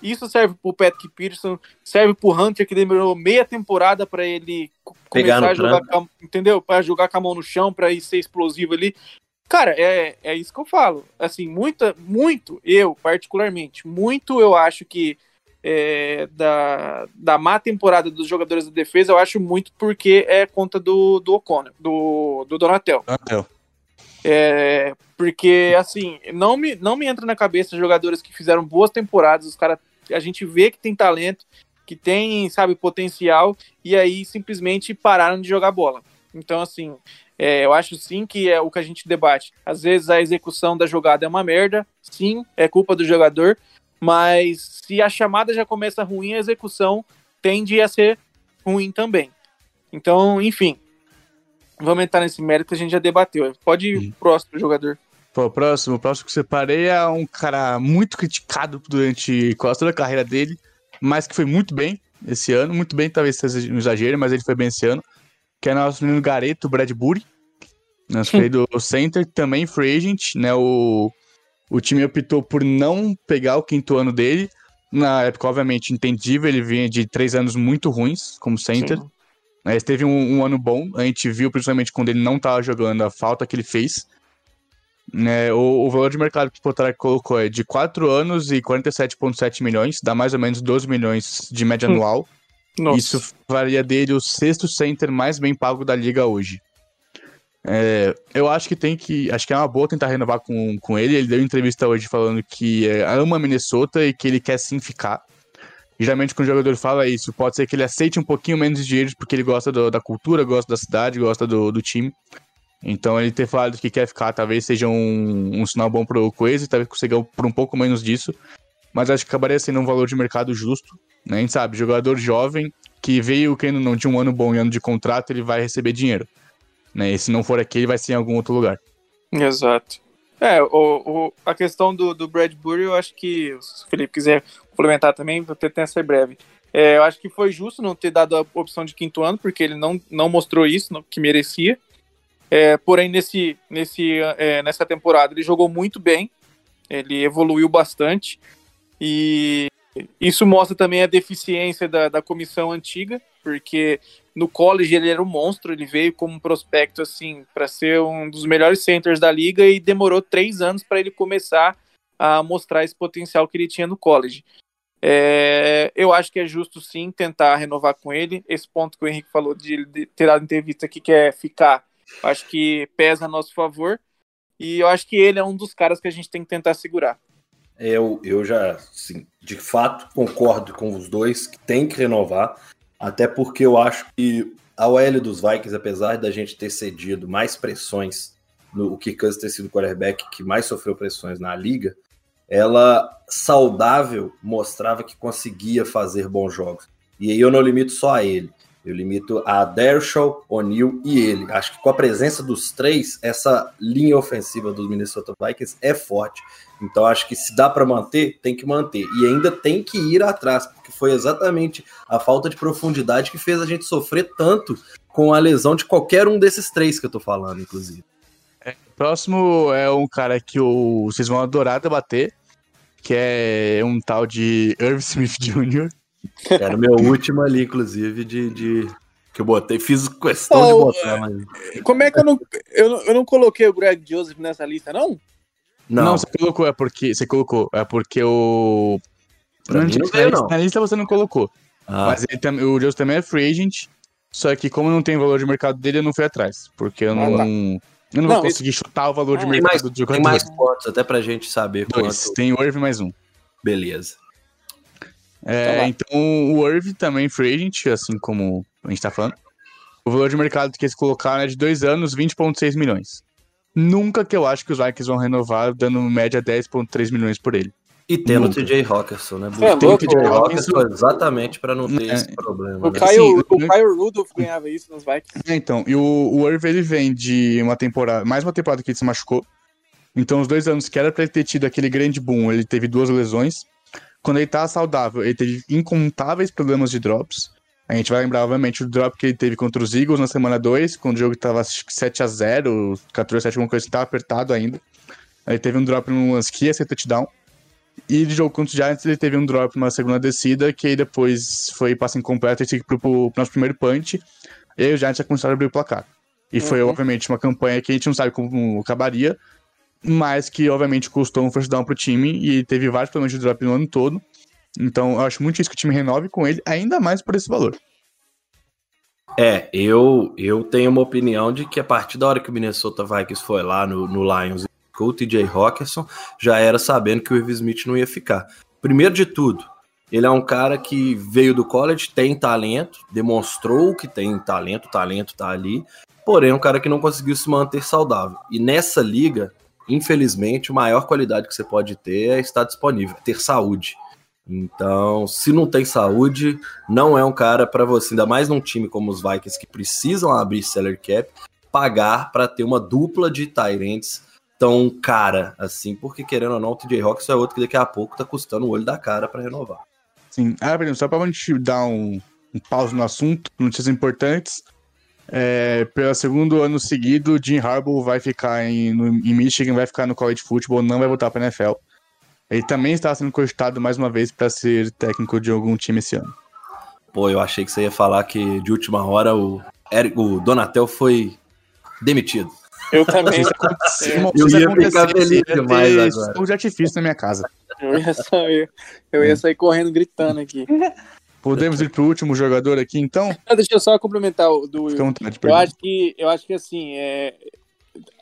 Isso serve pro Patrick Peterson, serve pro Hunter, que demorou meia temporada para ele começar a jogar, com, entendeu? Para jogar com a mão no chão, para ir ser explosivo ali. Cara, é, é isso que eu falo. Assim, muita, muito, eu, particularmente, muito eu acho que é, da, da má temporada dos jogadores da defesa, eu acho muito porque é conta do, do O'Connor, do, do Donatel. Donatel. É, porque, assim, não me, não me entra na cabeça jogadores que fizeram boas temporadas, os caras, a gente vê que tem talento, que tem, sabe, potencial, e aí simplesmente pararam de jogar bola. Então, assim, é, eu acho sim que é o que a gente debate. Às vezes a execução da jogada é uma merda, sim, é culpa do jogador, mas se a chamada já começa ruim, a execução tende a ser ruim também. Então, enfim, vamos entrar nesse mérito que a gente já debateu. Pode ir pro próximo jogador. Pô, o próximo, o próximo que separei é um cara muito criticado durante quase toda a carreira dele, mas que foi muito bem esse ano. Muito bem, talvez seja um exagero, mas ele foi bem esse ano. Que é nosso menino Gareto Bradbury. Nosso *laughs* querido center, também free agent, né? O, o time optou por não pegar o quinto ano dele. Na época, obviamente, entendível, ele vinha de três anos muito ruins como center. Mas teve um, um, ano bom, a gente viu, principalmente quando ele não estava jogando, a falta que ele fez. É, o, o, valor de mercado que o Spotrac colocou é de 4 anos e 47,7 milhões, dá mais ou menos 12 milhões de média hum. anual. Nossa. Isso faria dele o sexto center mais bem pago da liga hoje. É, eu acho que tem que. Acho que é uma boa tentar renovar com, com ele. Ele deu entrevista hoje falando que é, ama Minnesota e que ele quer sim ficar. Geralmente, quando o jogador fala isso, pode ser que ele aceite um pouquinho menos de dinheiro porque ele gosta do, da cultura, gosta da cidade, gosta do, do time. Então, ele ter falado que quer ficar talvez seja um, um sinal bom pro Coisa, talvez consiga por um pouco menos disso. Mas acho que acabaria sendo um valor de mercado justo. Né? A gente sabe, jogador jovem que veio, quem não de um ano bom e ano de contrato, ele vai receber dinheiro. Né? E se não for aqui, ele vai ser em algum outro lugar. Exato. É, o, o, a questão do, do Bradbury, eu acho que, se o Felipe quiser complementar também, vou tentar ser breve. É, eu acho que foi justo não ter dado a opção de quinto ano, porque ele não, não mostrou isso, que merecia. É, porém, nesse, nesse, é, nessa temporada, ele jogou muito bem, ele evoluiu bastante. E isso mostra também a deficiência da, da comissão antiga, porque no college ele era um monstro, ele veio como um prospecto assim para ser um dos melhores centers da liga e demorou três anos para ele começar a mostrar esse potencial que ele tinha no college. É, eu acho que é justo sim tentar renovar com ele. Esse ponto que o Henrique falou de, de ter dado entrevista que quer ficar, acho que pesa a nosso favor. E eu acho que ele é um dos caras que a gente tem que tentar segurar. Eu, eu já, sim, de fato, concordo com os dois que tem que renovar, até porque eu acho que a OL dos Vikings, apesar da gente ter cedido mais pressões, no, o que Cousins ter sido o quarterback que mais sofreu pressões na liga, ela saudável mostrava que conseguia fazer bons jogos. E aí eu não limito só a ele. Eu limito a Dershaw, O'Neal e ele. Acho que com a presença dos três, essa linha ofensiva dos Minnesota Vikings é forte. Então acho que se dá para manter, tem que manter. E ainda tem que ir atrás, foi exatamente a falta de profundidade que fez a gente sofrer tanto com a lesão de qualquer um desses três que eu tô falando, inclusive. É, próximo é um cara que o, vocês vão adorar debater, que é um tal de Irv Smith Jr. Era o meu último ali, inclusive, de, de, que eu botei. Fiz questão oh, de botar, mas... Como é que eu não, eu eu não coloquei o Greg Joseph nessa lista, não? Não, não você colocou, é porque. Você colocou, é porque o. Pra não, mim não veio, não. Na lista você não colocou. Ah. Mas ele, o Joseph também é free agent. Só que como não tem valor de mercado dele, eu não fui atrás. Porque eu ah, não. Tá. Eu não, não vou conseguir chutar o valor de mercado mais, do jogador. Tem mais pontos, até pra gente saber Dois. Quanto... Tem o Irv mais um. Beleza. É, então, então o Irv também free agent, assim como a gente tá falando. O valor de mercado que eles colocaram é de dois anos, 20,6 milhões. Nunca que eu acho que os Vikings vão renovar dando média 10,3 milhões por ele. E tendo o TJ Hawkinson, né? É, tem o TJ Hawkinson exatamente para não ter é. esse problema. O, né? Kyle, o Kyle Rudolph ganhava isso nos Vikings. É, então, e o, o Irv ele vem de uma temporada, mais uma temporada que ele se machucou. Então, os dois anos que era pra ele ter tido aquele grande boom, ele teve duas lesões. Quando ele tava saudável, ele teve incontáveis problemas de drops. A gente vai lembrar, obviamente, o drop que ele teve contra os Eagles na semana 2, quando o jogo tava 7x0, 14x7, alguma coisa assim, tava apertado ainda. Aí teve um drop no lance que ia ser touchdown. E de jogo contra os Giants, ele teve um drop numa segunda descida, que aí depois foi passe incompleto e tinha que ir pro, pro nosso primeiro punch. E aí os Giants já começaram a abrir o placar. E uhum. foi, obviamente, uma campanha que a gente não sabe como acabaria, mas que, obviamente, custou um first down pro time e teve vários problemas de drop no ano todo. Então, eu acho muito isso que o time renove com ele, ainda mais por esse valor. É, eu, eu tenho uma opinião de que a partir da hora que o Minnesota Vikings foi lá no, no Lions com o TJ Hawkinson, já era sabendo que o Irv Smith não ia ficar. Primeiro de tudo, ele é um cara que veio do college, tem talento, demonstrou que tem talento, o talento tá ali, porém é um cara que não conseguiu se manter saudável. E nessa liga, infelizmente, a maior qualidade que você pode ter é estar disponível, ter saúde. Então, se não tem saúde, não é um cara para você, ainda mais num time como os Vikings que precisam abrir salary cap, pagar para ter uma dupla de Tyrants tão cara assim, porque querendo ou não, o TJ Hawks é outro que daqui a pouco tá custando o olho da cara para renovar. Sim, ah, só pra gente dar um, um pause no assunto, notícias importantes. É, pelo segundo ano seguido, Jim Harbaugh vai ficar em, no, em Michigan, vai ficar no college football, não vai voltar para NFL. Ele também está sendo cogitado mais uma vez para ser técnico de algum time esse ano. Pô, eu achei que você ia falar que de última hora o, Eric, o Donatel foi demitido. Eu também. eu ia ficar feliz demais agora. Fogo de artifício na minha casa. Eu ia sair, eu ia sair correndo gritando aqui. Podemos ir pro último jogador aqui, então? Não, deixa eu só complementar o do. Fica vontade, eu acho que eu acho que assim, é,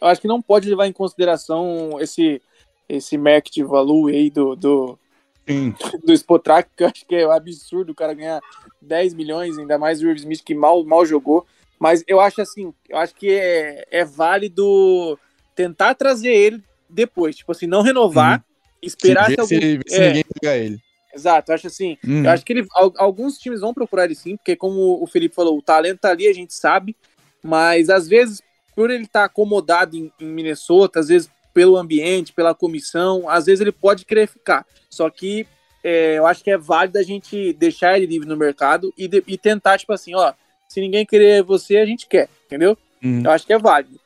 eu acho que não pode levar em consideração esse esse market value aí do do, Sim. do Spotrack, que eu acho que é absurdo o cara ganhar 10 milhões, ainda mais o Irv Smith que mal mal jogou. Mas eu acho assim, eu acho que é, é válido tentar trazer ele depois, tipo assim, não renovar, uhum. esperar se, algum... se, se é, ninguém pegar ele. Exato, eu acho assim, uhum. eu acho que ele, alguns times vão procurar ele sim, porque como o Felipe falou, o talento tá ali, a gente sabe, mas às vezes, por ele estar tá acomodado em, em Minnesota, às vezes pelo ambiente, pela comissão, às vezes ele pode querer ficar. Só que é, eu acho que é válido a gente deixar ele livre no mercado e, de, e tentar, tipo assim, ó, se ninguém querer você, a gente quer, entendeu? Uhum. Eu acho que é válido.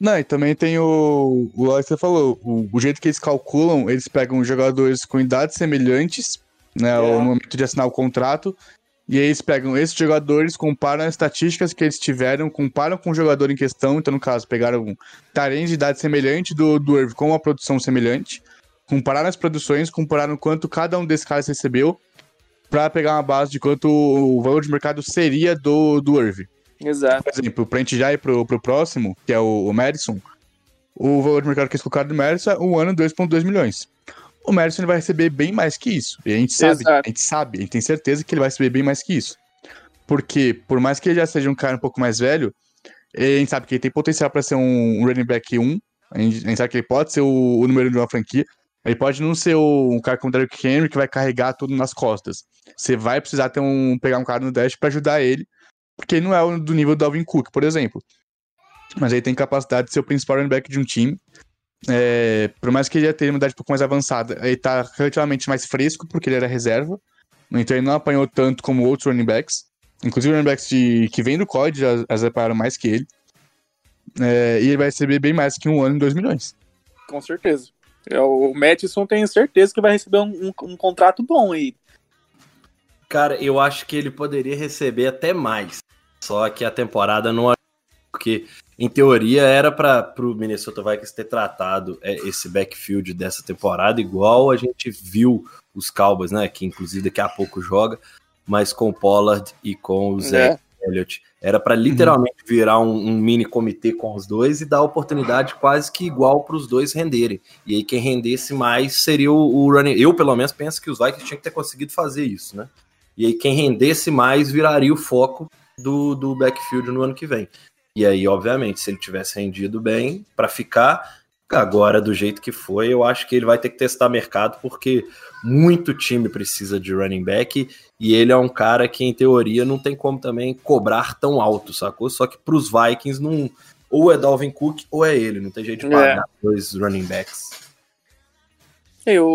Não, e também tem o. O que você falou, o, o, jeito que eles calculam, eles pegam jogadores com idades semelhantes, né? É. No momento de assinar o contrato. E aí eles pegam esses jogadores, comparam as estatísticas que eles tiveram, comparam com o jogador em questão. Então, no caso, pegaram tarens de idade semelhante do, do Irv com uma produção semelhante. Compararam as produções, compararam quanto cada um desses caras recebeu para pegar uma base de quanto o valor de mercado seria do, do Irv. Exato. Por exemplo, pra gente já ir pro, pro próximo, que é o, o Madison, o valor de mercado que eles colocaram do Madison é um ano 2,2 milhões. O Madison vai receber bem mais que isso. E a gente sabe, Exato. a gente sabe, a gente tem certeza que ele vai receber bem mais que isso. Porque, por mais que ele já seja um cara um pouco mais velho, a gente sabe que ele tem potencial para ser um running back 1. A gente, a gente, sabe que ele pode ser o, o número de uma franquia. Ele pode não ser o, um cara como o Derrick Henry que vai carregar tudo nas costas. Você vai precisar ter um, pegar um cara no dash para ajudar ele, porque ele não é do nível do Alvin Cook, por exemplo. Mas ele tem capacidade de ser o principal running back de um time. É, por mais que ele tenha uma idade um pouco mais avançada, ele tá relativamente mais fresco, porque ele era reserva. Então ele não apanhou tanto como outros running backs. Inclusive running backs de, que vêm do college já, já apanharam mais que ele. É, e ele vai receber bem mais que um ano em 2 milhões. Com certeza. É, o Mattison tenho certeza que vai receber um, um, um, contrato bom aí. Cara, eu acho que ele poderia receber até mais. Só que a temporada não. Porque, em teoria, era para o Minnesota Vikings ter tratado é, esse backfield dessa temporada igual a gente viu os Cowboys, né? Que inclusive daqui a pouco joga, mas com o Pollard e com o Zé é. Elliott. Era para literalmente uhum. virar um, um, mini comitê com os dois e dar oportunidade quase que igual para os dois renderem. E aí quem rendesse mais seria o, o running. Eu, pelo menos, penso que os Vikings tinham que ter conseguido fazer isso, né? E aí quem rendesse mais viraria o foco do, do backfield no ano que vem. E aí, obviamente, se ele tivesse rendido bem para ficar, agora do jeito que foi, eu acho que ele vai ter que testar mercado, porque muito time precisa de running back e ele é um cara que, em teoria, não tem como também cobrar tão alto, sacou? Só que para os Vikings, não, ou é Dalvin Cook ou é ele, não tem jeito de pagar é. dois running backs. E o,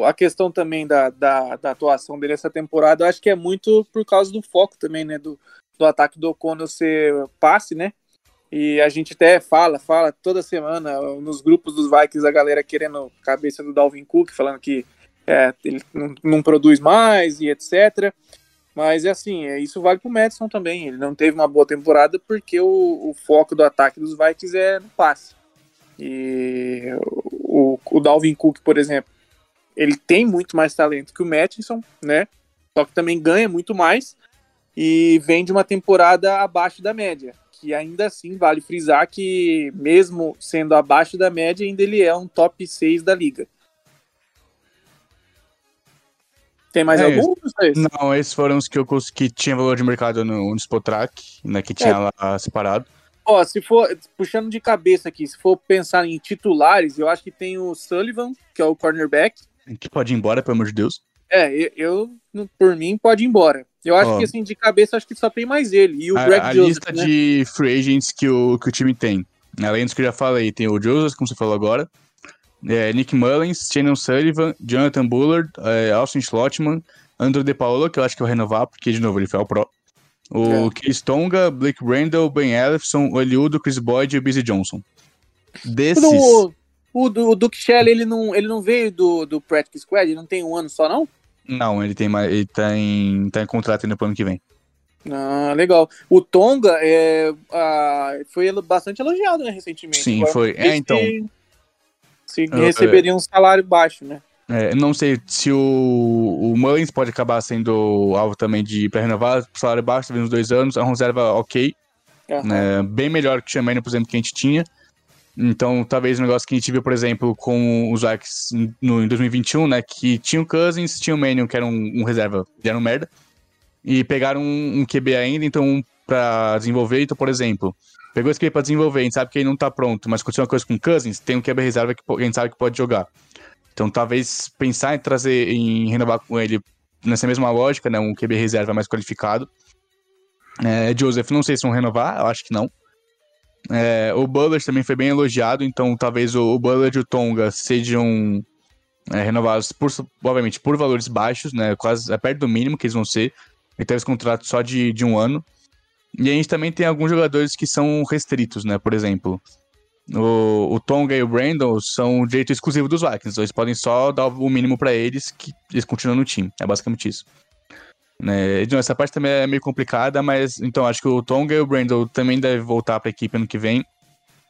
o, a questão também da, da, da, atuação dele essa temporada, eu acho que é muito por causa do foco também, né? Do, do ataque do O'Connell ser passe, né? E a gente até fala, fala toda semana nos grupos dos Vikings, a galera querendo cabeça do Dalvin Cook, falando que é, ele não, não, produz mais e etc. Mas é assim, é, isso vale pro Madison também. Ele não teve uma boa temporada porque o, o foco do ataque dos Vikings é no passe. E o, o Dalvin Cook, por exemplo, ele tem muito mais talento que o Mattison, né? Só que também ganha muito mais e vem de uma temporada abaixo da média. Que ainda assim vale frisar que, mesmo sendo abaixo da média, ainda ele é um top 6 da liga. Tem mais é, algum? Não, esses foram os que eu que tinha valor de mercado no, no Spotrack, né? Que tinha é. lá separado. Ó, se for, puxando de cabeça aqui, se for pensar em titulares, eu acho que tem o Sullivan, que é o cornerback. Que pode ir embora, pelo amor de Deus. É, eu, por mim, pode ir embora. Eu acho Ó, que, assim, de cabeça, acho que só tem mais ele. E o a, Greg a Joseph, lista né? de free agents que o, que o time tem. Além dos que eu já falei, tem o Joseph, como você falou agora é, Nick Mullins, Shannon Sullivan, Jonathan Bullard, é, Austin Schlottman, Andrew De Paolo, que eu acho que eu renovar, porque, de novo, ele foi ao Pro. O é. Chris Tonga, Blake Randall, Ben Ellison, o Eliudo, Chris Boyd e o Busy Johnson. Desses... O, o, o Duke Shelley, ele não, ele não veio do, do Practice Squad? Ele não tem um ano só, não? Não, ele tem mais, ele tá em, tá em contrato ainda pro ano que vem. Ah, legal. O Tonga é, ah, foi bastante elogiado né, recentemente. Sim, Agora, foi. É, então. Se receberia um salário baixo, né? É, não sei se o, o Mullins pode acabar sendo alvo também de para renovar, salário baixo, talvez uns dois anos, é uma reserva ok, uhum. né, bem melhor que o Chamaine, por exemplo, que a gente tinha. Então, talvez o negócio que a gente viu, por exemplo, com os Vikings no, em 2021, né, que tinha o Cousins, tinha o Mannion, que era um, um reserva, um merda, e pegaram um, um QB ainda, então, para desenvolver, então, por exemplo, Pegou esse QB pra desenvolver, a gente sabe que ele não tá pronto, mas continua uma coisa com Cousins, tem um QB reserva que a gente sabe que pode jogar. Então talvez pensar em trazer, em renovar com ele nessa mesma lógica, né? Um QB reserva mais qualificado. É, Joseph, não sei se vão renovar, eu acho que não. É, o Bullard também foi bem elogiado, então talvez o, o e o Tonga sejam é, renovados, por, obviamente, por valores baixos, né? Quase é perto do mínimo que eles vão ser. Ele teve esse contrato só de, de um ano. E a gente também tem alguns jogadores que são restritos, né? Por exemplo, o, o Tonga e o Brandon são direito exclusivo dos Vikings, então eles podem só dar o mínimo para eles que eles continuam no time. É basicamente isso. Né? Então, essa parte também é meio complicada, mas então acho que o Tonga e o Brandon também devem voltar para a equipe ano que vem.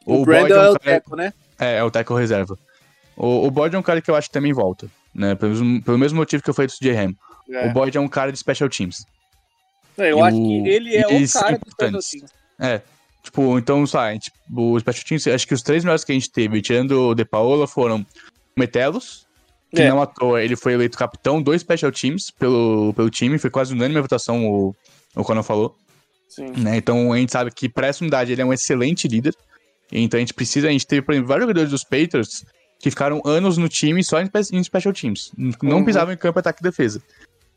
O, o Brandon é, um é, o teco, né? É, é o teco reserva. O, o Boyd é um cara que eu acho que também volta, né? Pelo, pelo mesmo motivo que eu falei do CJ Ham. É. O Boyd é um cara de special teams. Eu acho que ele é o cara do Special Teams. É. Tipo, então, sabe, tipo, o Special Teams, acho que os três melhores que a gente teve, tirando o De Paola, foram Metelos, que é. não à toa, ele foi eleito capitão dos Special Teams pelo, pelo time, foi quase unânime a votação, o, o Conan falou. Sim. Né? Então a gente sabe que, para essa unidade, ele é um excelente líder. Então a gente precisa, a gente teve, por exemplo, vários jogadores dos Patriots que ficaram anos no time só em, em special teams. Não Uhum. pisavam em campo, ataque e defesa.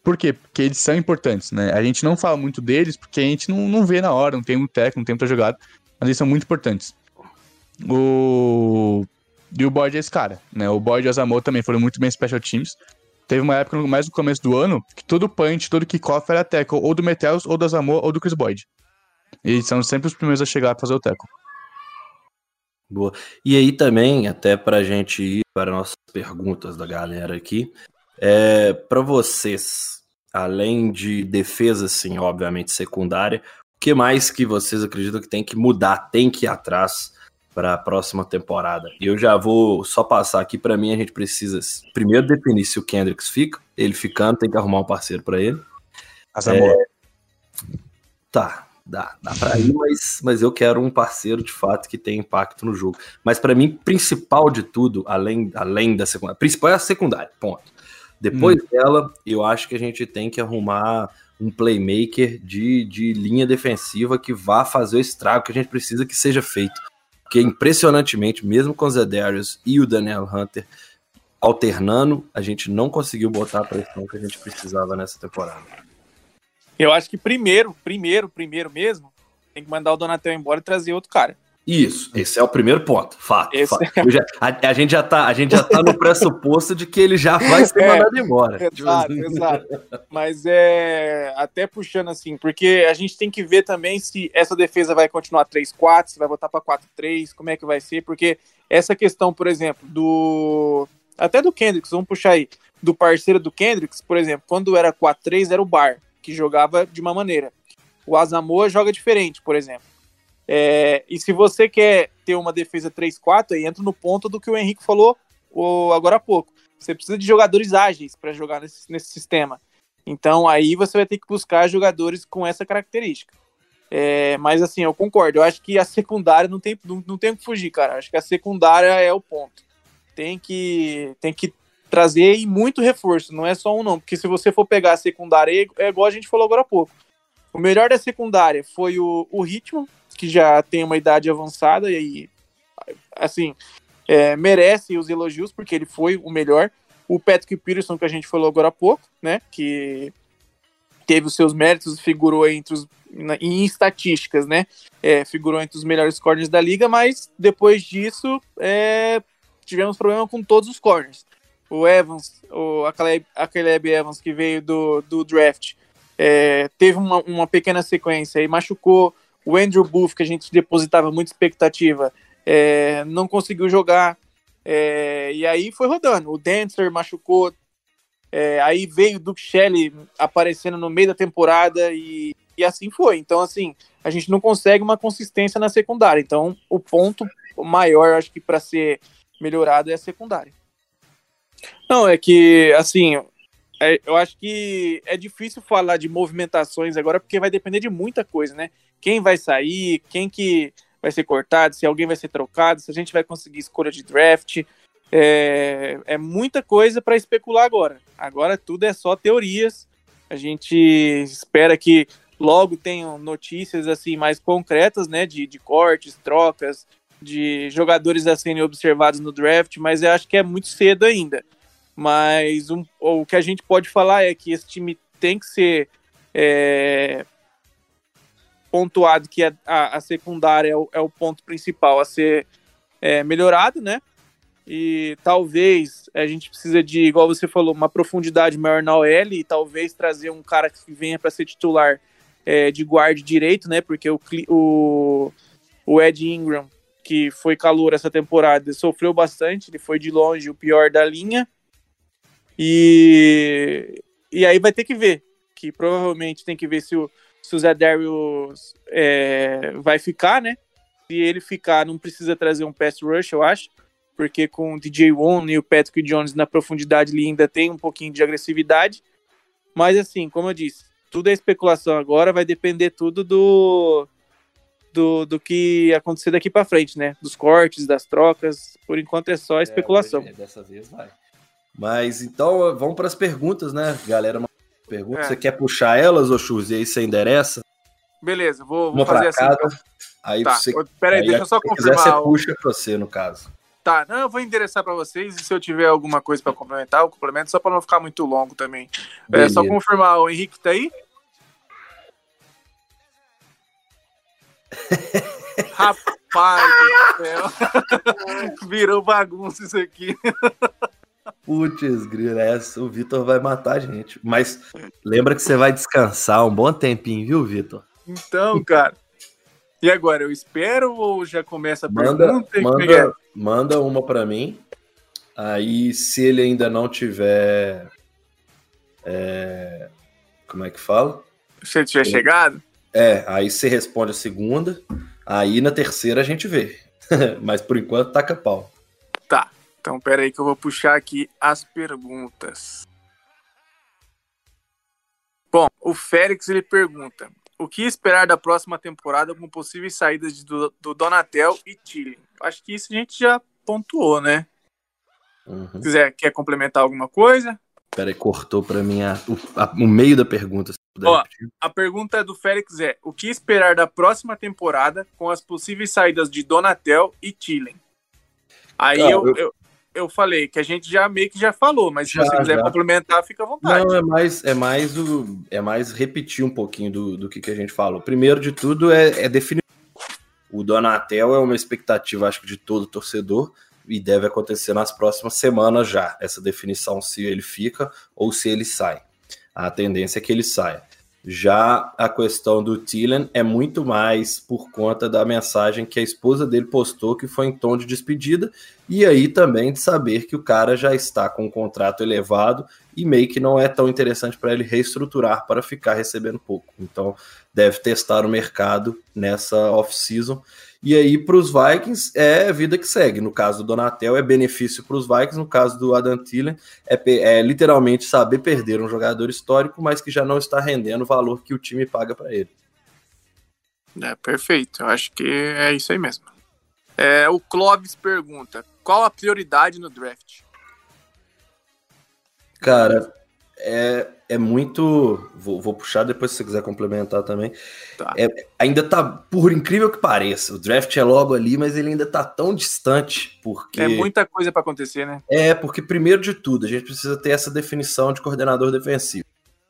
Por quê? Porque eles são importantes, né? A gente não fala muito deles porque a gente não, não vê na hora, não tem muito técnico, não tem muita jogada, mas eles são muito importantes. O... E o Boyd é esse cara, né? O Boyd e o Asamoah também foram muito bem em special teams. Teve uma época, mais no começo do ano, que todo punch, todo kickoff era tackle, ou do Metellus, ou do Asamoah, ou do Chris Boyd. E são sempre os primeiros a chegar pra fazer o tackle. Boa. E aí também, até pra gente ir para nossas perguntas da galera aqui, é, para vocês, além de defesa, sim, obviamente secundária, o que mais que vocês acreditam que tem que mudar, tem que ir atrás para a próxima temporada? E eu já vou só passar aqui, para mim a gente precisa primeiro definir se o Kendricks fica, ele ficando, tem que arrumar um parceiro para ele. Asamoah. Tá, dá, dá pra ir, mas, mas eu quero um parceiro de fato que tenha impacto no jogo. Mas pra mim, principal de tudo, além, além da secundária, principal é a secundária, ponto. Depois dela, eu acho que a gente tem que arrumar um playmaker de, de linha defensiva que vá fazer o estrago que a gente precisa que seja feito. Porque impressionantemente, mesmo com o Zedarius e o Daniel Hunter alternando, a gente não conseguiu botar a pressão que a gente precisava nessa temporada. Eu acho que primeiro, primeiro, primeiro mesmo, tem que mandar o Donatel embora e trazer outro cara. Isso, esse é o primeiro ponto, fato. Fato. *laughs* Já- a, a gente já tá, a gente já tá no pressuposto de que ele já vai ser *laughs* É, mandado embora. Tipo *laughs* Exato, exato. Mas é até puxando assim, porque a gente tem que ver também se essa defesa vai continuar 3-4, se vai voltar para 4-3, como é que vai ser, porque essa questão, por exemplo, do até do Kendricks, vamos puxar aí, do parceiro do Kendricks, por exemplo, quando era 4-3 era o Bar, que jogava de uma maneira. O Asamoah joga diferente, por exemplo. É, e se você quer ter uma defesa 3-4, aí entra no ponto do que o Henrique falou o- agora há pouco. Você precisa de jogadores ágeis para jogar nesse, nesse sistema. Então aí você vai ter que buscar jogadores com essa característica. É, mas assim, eu concordo. Eu acho que a secundária não tem, não, não tem que fugir, cara. Acho que a secundária é o ponto. Tem que, tem que trazer e muito reforço. Não é só um, não. Porque se você for pegar a secundária, é igual a gente falou agora há pouco. O melhor da secundária foi o, o Ritmo, que já tem uma idade avançada e assim, é, merece os elogios, porque ele foi o melhor. O Patrick Peterson, que a gente falou agora há pouco, né? Que teve os seus méritos, figurou entre os. na- em estatísticas, né? É, figurou entre os melhores corners da liga, mas depois disso é, tivemos problema com todos os corners. O Evans, o, a, Caleb, a Caleb Evans, que veio do, do draft, é, teve uma, uma pequena sequência e machucou. O Andrew Booth, que a gente depositava muita expectativa, é, não conseguiu jogar. É, e aí foi rodando. O Dancer machucou. é, aí veio o Duke Shelley aparecendo no meio da temporada e, e assim foi. Então, assim, a gente não consegue uma consistência na secundária. Então, o ponto maior, acho que para ser melhorado é a secundária. Não, é que, assim, é, eu acho que é difícil falar de movimentações agora, porque vai depender de muita coisa, né? Quem vai sair, quem que vai ser cortado, se alguém vai ser trocado, se a gente vai conseguir escolha de draft. É, é muita coisa para especular agora. Agora tudo é só teorias. A gente espera que logo tenham notícias assim mais concretas, né? De, de cortes, trocas, de jogadores a serem observados no draft, mas eu acho que é muito cedo ainda. Mas um, o que a gente pode falar é que esse time tem que ser é, pontuado que a, a, a secundária é o, é o, ponto principal a ser é, melhorado, né? E talvez a gente precisa de, igual você falou, uma profundidade maior na OL e talvez trazer um cara que venha para ser titular é, de guarda direito, né? Porque o, o, o Ed Ingram, que foi calor essa temporada, sofreu bastante, ele foi de longe o pior da linha. E, e aí vai ter que ver, que provavelmente tem que ver se o, se o Zé Darius é, vai ficar, né? Se ele ficar, não precisa trazer um pass rush, eu acho, porque com o DJ One e o Patrick Jones na profundidade ele ainda tem um pouquinho de agressividade. Mas assim, como eu disse, tudo é especulação agora, vai depender tudo do do, do que acontecer daqui para frente, né? Dos cortes, das trocas. Por enquanto é só especulação. É, dessa vez vai. Mas então vamos para as perguntas, né, galera? Pergunta, é. você quer puxar elas, ô Chus, e aí você endereça? Beleza, vou, vou fazer assim. Cada, aí tá. você, Pera aí, deixa eu só confirmar. Quiser, você puxa para você, no caso. Tá, não, eu vou endereçar para vocês e se eu tiver alguma coisa para complementar, eu complemento só para não ficar muito longo também. É só confirmar, o Henrique tá aí? *laughs* Rapaz do céu. *laughs* Virou bagunça isso aqui. *laughs* Putz, grila, essa, o Vitor vai matar a gente. Mas lembra que você vai descansar um bom tempinho, viu, Vitor? Então, cara. E agora, eu espero ou já começa a Manda, pergunta? manda, manda uma para mim. Aí, se ele ainda não tiver. é, como é que fala? Se ele tiver chegado? É, aí você responde a segunda. Aí na terceira a gente vê. *laughs* Mas por enquanto taca pau. Então, pera aí que eu vou puxar aqui as perguntas. Bom, o Félix ele pergunta: o que esperar da próxima temporada com possíveis saídas de, do, do Donatel e Tilly? Acho que isso a gente já pontuou, né? Uhum. Se quiser, quer complementar alguma coisa? Peraí, cortou pra mim a- o, a- o meio da pergunta. se puder Ó. A pergunta do Félix é: o que esperar da próxima temporada com as possíveis saídas de Donatel e Tillen? Aí Cara, eu, eu- eu, falei que a gente já meio que já falou, mas se Já, você quiser já. complementar, fica à vontade. Não, é mais, é mais o, é mais repetir um pouquinho do, do que, que a gente falou. Primeiro de tudo é, é definir. O Donatel é uma expectativa, acho que, de todo torcedor, e deve acontecer nas próximas semanas já, essa definição se ele fica ou se ele sai. A tendência é que ele saia. Já a questão do Tillen é muito mais por conta da mensagem que a esposa dele postou, que foi em tom de despedida, e aí também de saber que o cara já está com um contrato elevado e meio que não é tão interessante para ele reestruturar para ficar recebendo pouco. Então deve testar o mercado nessa off-season. E aí, para os Vikings, é a vida que segue. No caso do Donatel, é benefício para os Vikings. No caso do Adam Thielen, é, é literalmente saber perder um jogador histórico, mas que já não está rendendo o valor que o time paga para ele. É, perfeito. Eu acho que é isso aí mesmo. É, o Clóvis pergunta: qual a prioridade no draft? Cara, é, é muito. Vou, vou puxar depois se você quiser complementar também. Tá. É, ainda tá, por incrível que pareça, o draft é logo ali, mas ele ainda tá tão distante, porque. É muita coisa para acontecer, né? É, porque primeiro de tudo, a gente precisa ter essa definição de coordenador defensivo.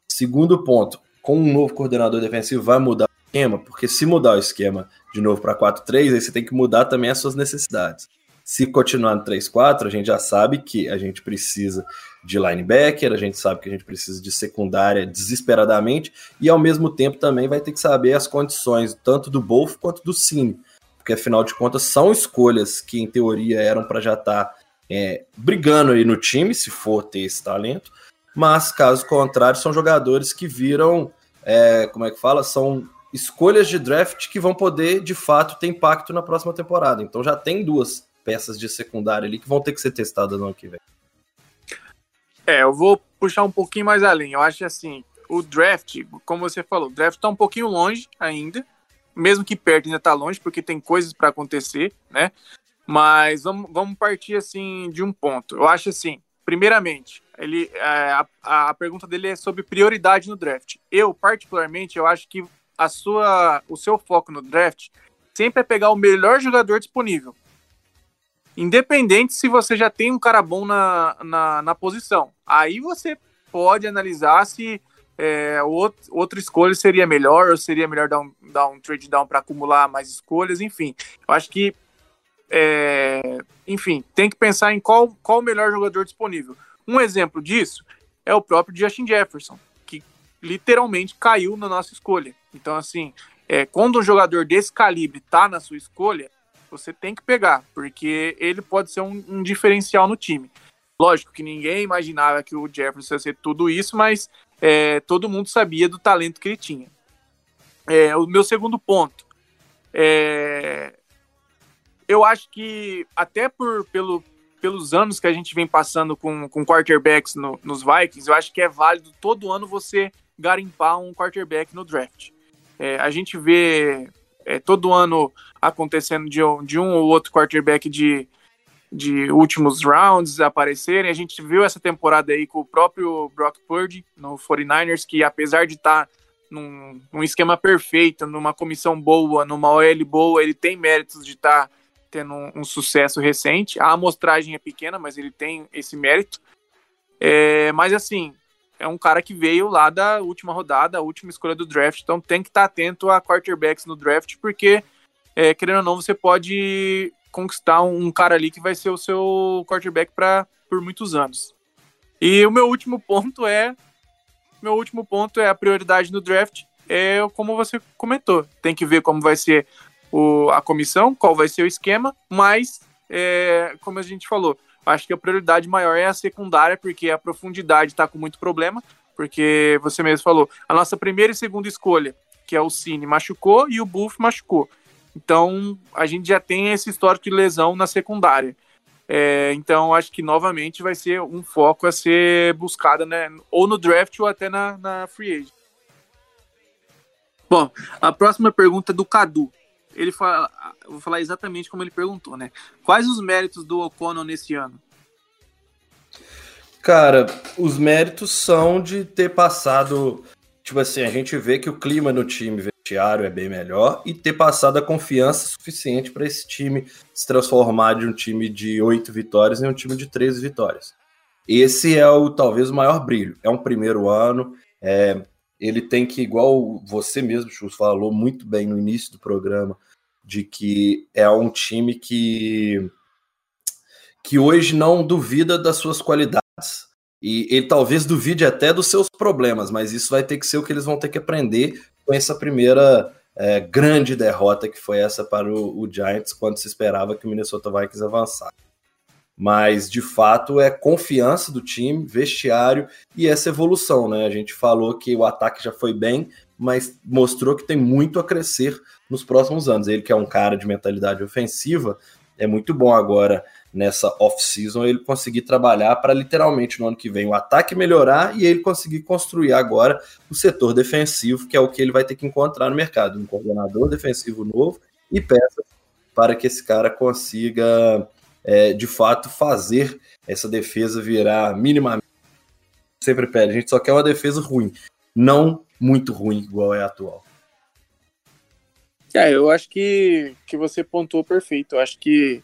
Segundo ponto, com um novo coordenador defensivo vai mudar o esquema, porque se mudar o esquema de novo para 4-3, aí você tem que mudar também as suas necessidades. Se continuar no 3-4, a gente já sabe que a gente precisa de linebacker, a gente sabe que a gente precisa de secundária desesperadamente, e ao mesmo tempo também vai ter que saber as condições tanto do Bolf quanto do Cine, porque afinal de contas são escolhas que em teoria eram para já estar é, brigando aí no time, se for ter esse talento, mas caso contrário, são jogadores que viram, é, como é que fala? São escolhas de draft que vão poder, de fato, ter impacto na próxima temporada. Então já tem duas peças de secundária ali que vão ter que ser testadas no ano que vem. É, eu vou puxar um pouquinho mais além. Eu acho assim, o draft, como você falou, o draft tá um pouquinho longe ainda, mesmo que perto ainda tá longe, porque tem coisas para acontecer, né? Mas vamos, vamos partir assim de um ponto. Eu acho assim, primeiramente, ele, é, a, a pergunta dele é sobre prioridade no draft. Eu, particularmente, eu acho que a sua, o seu foco no draft sempre é pegar o melhor jogador disponível. Independente se você já tem um cara bom na, na, na posição. Aí você pode analisar se é, outro, outra escolha seria melhor, ou seria melhor dar um, dar um trade down para acumular mais escolhas, enfim. Eu acho que, é, enfim, tem que pensar em qual, qual o melhor jogador disponível. Um exemplo disso é o próprio Justin Jefferson, que literalmente caiu na nossa escolha. Então, assim, é, quando um jogador desse calibre tá na sua escolha, você tem que pegar, porque ele pode ser um, um diferencial no time. Lógico que ninguém imaginava que o Jefferson ia ser tudo isso, mas é, todo mundo sabia do talento que ele tinha. É, o meu segundo ponto. é, eu acho que até por, pelo, pelos anos que a gente vem passando com, com quarterbacks no- nos Vikings, eu acho que é válido todo ano você garimpar um quarterback no draft. É, a gente vê é, todo ano acontecendo de, um- de um ou outro quarterback de, de últimos rounds aparecerem. A gente viu essa temporada aí com o próprio Brock Purdy no 49ers, que apesar de estar num, num esquema perfeito, numa comissão boa, numa OL boa, ele tem méritos de estar tendo um, um, sucesso recente. A amostragem é pequena, mas ele tem esse mérito. É, mas assim, é um cara que veio lá da última rodada, a última escolha do draft, então tem que estar tá atento a quarterbacks no draft, porque, é, querendo ou não, você pode conquistar um cara ali que vai ser o seu quarterback para por muitos anos. E o meu último ponto é meu último ponto é a prioridade no draft, é como você comentou. Tem que ver como vai ser o, a comissão, qual vai ser o esquema, mas, é, como a gente falou, acho que a prioridade maior é a secundária, porque a profundidade está com muito problema, porque você mesmo falou, a nossa primeira e segunda escolha, que é o Cine, machucou e o Buff machucou. Então, a gente já tem esse histórico de lesão na secundária. É, então, acho que novamente vai ser um foco a ser buscado, né? Ou no draft ou até na, na free agent. Bom, a próxima pergunta é do Cadu. Ele fala, vou falar exatamente como ele perguntou, né? Quais os méritos do O'Connell nesse ano? Cara, os méritos são de ter passado. Tipo assim, a gente vê que o clima no time vestiário é bem melhor e ter passado a confiança suficiente para esse time se transformar de um time de oito vitórias em um time de 13 vitórias. Esse é o talvez o maior brilho. É um primeiro ano, é, ele tem que, igual você mesmo, Chus, falou muito bem no início do programa, de que é um time que, que hoje não duvida das suas qualidades. E ele talvez duvide até dos seus problemas, mas isso vai ter que ser o que eles vão ter que aprender com essa primeira é, grande derrota que foi essa para o, o Giants, quando se esperava que o Minnesota Vikings avançasse mas de fato é confiança do time, vestiário e essa evolução, né? A gente falou que o ataque já foi bem, mas mostrou que tem muito a crescer nos próximos anos. Ele que é um cara de mentalidade ofensiva, é muito bom agora nessa off-season ele conseguir trabalhar para literalmente no ano que vem o ataque melhorar e ele conseguir construir agora o setor defensivo, que é o que ele vai ter que encontrar no mercado, um coordenador defensivo novo e peças para que esse cara consiga é, de fato fazer essa defesa virar minimamente. Sempre pede, a gente só quer uma defesa ruim, não muito ruim igual é a atual. É, eu acho que, que você pontuou perfeito. Eu acho que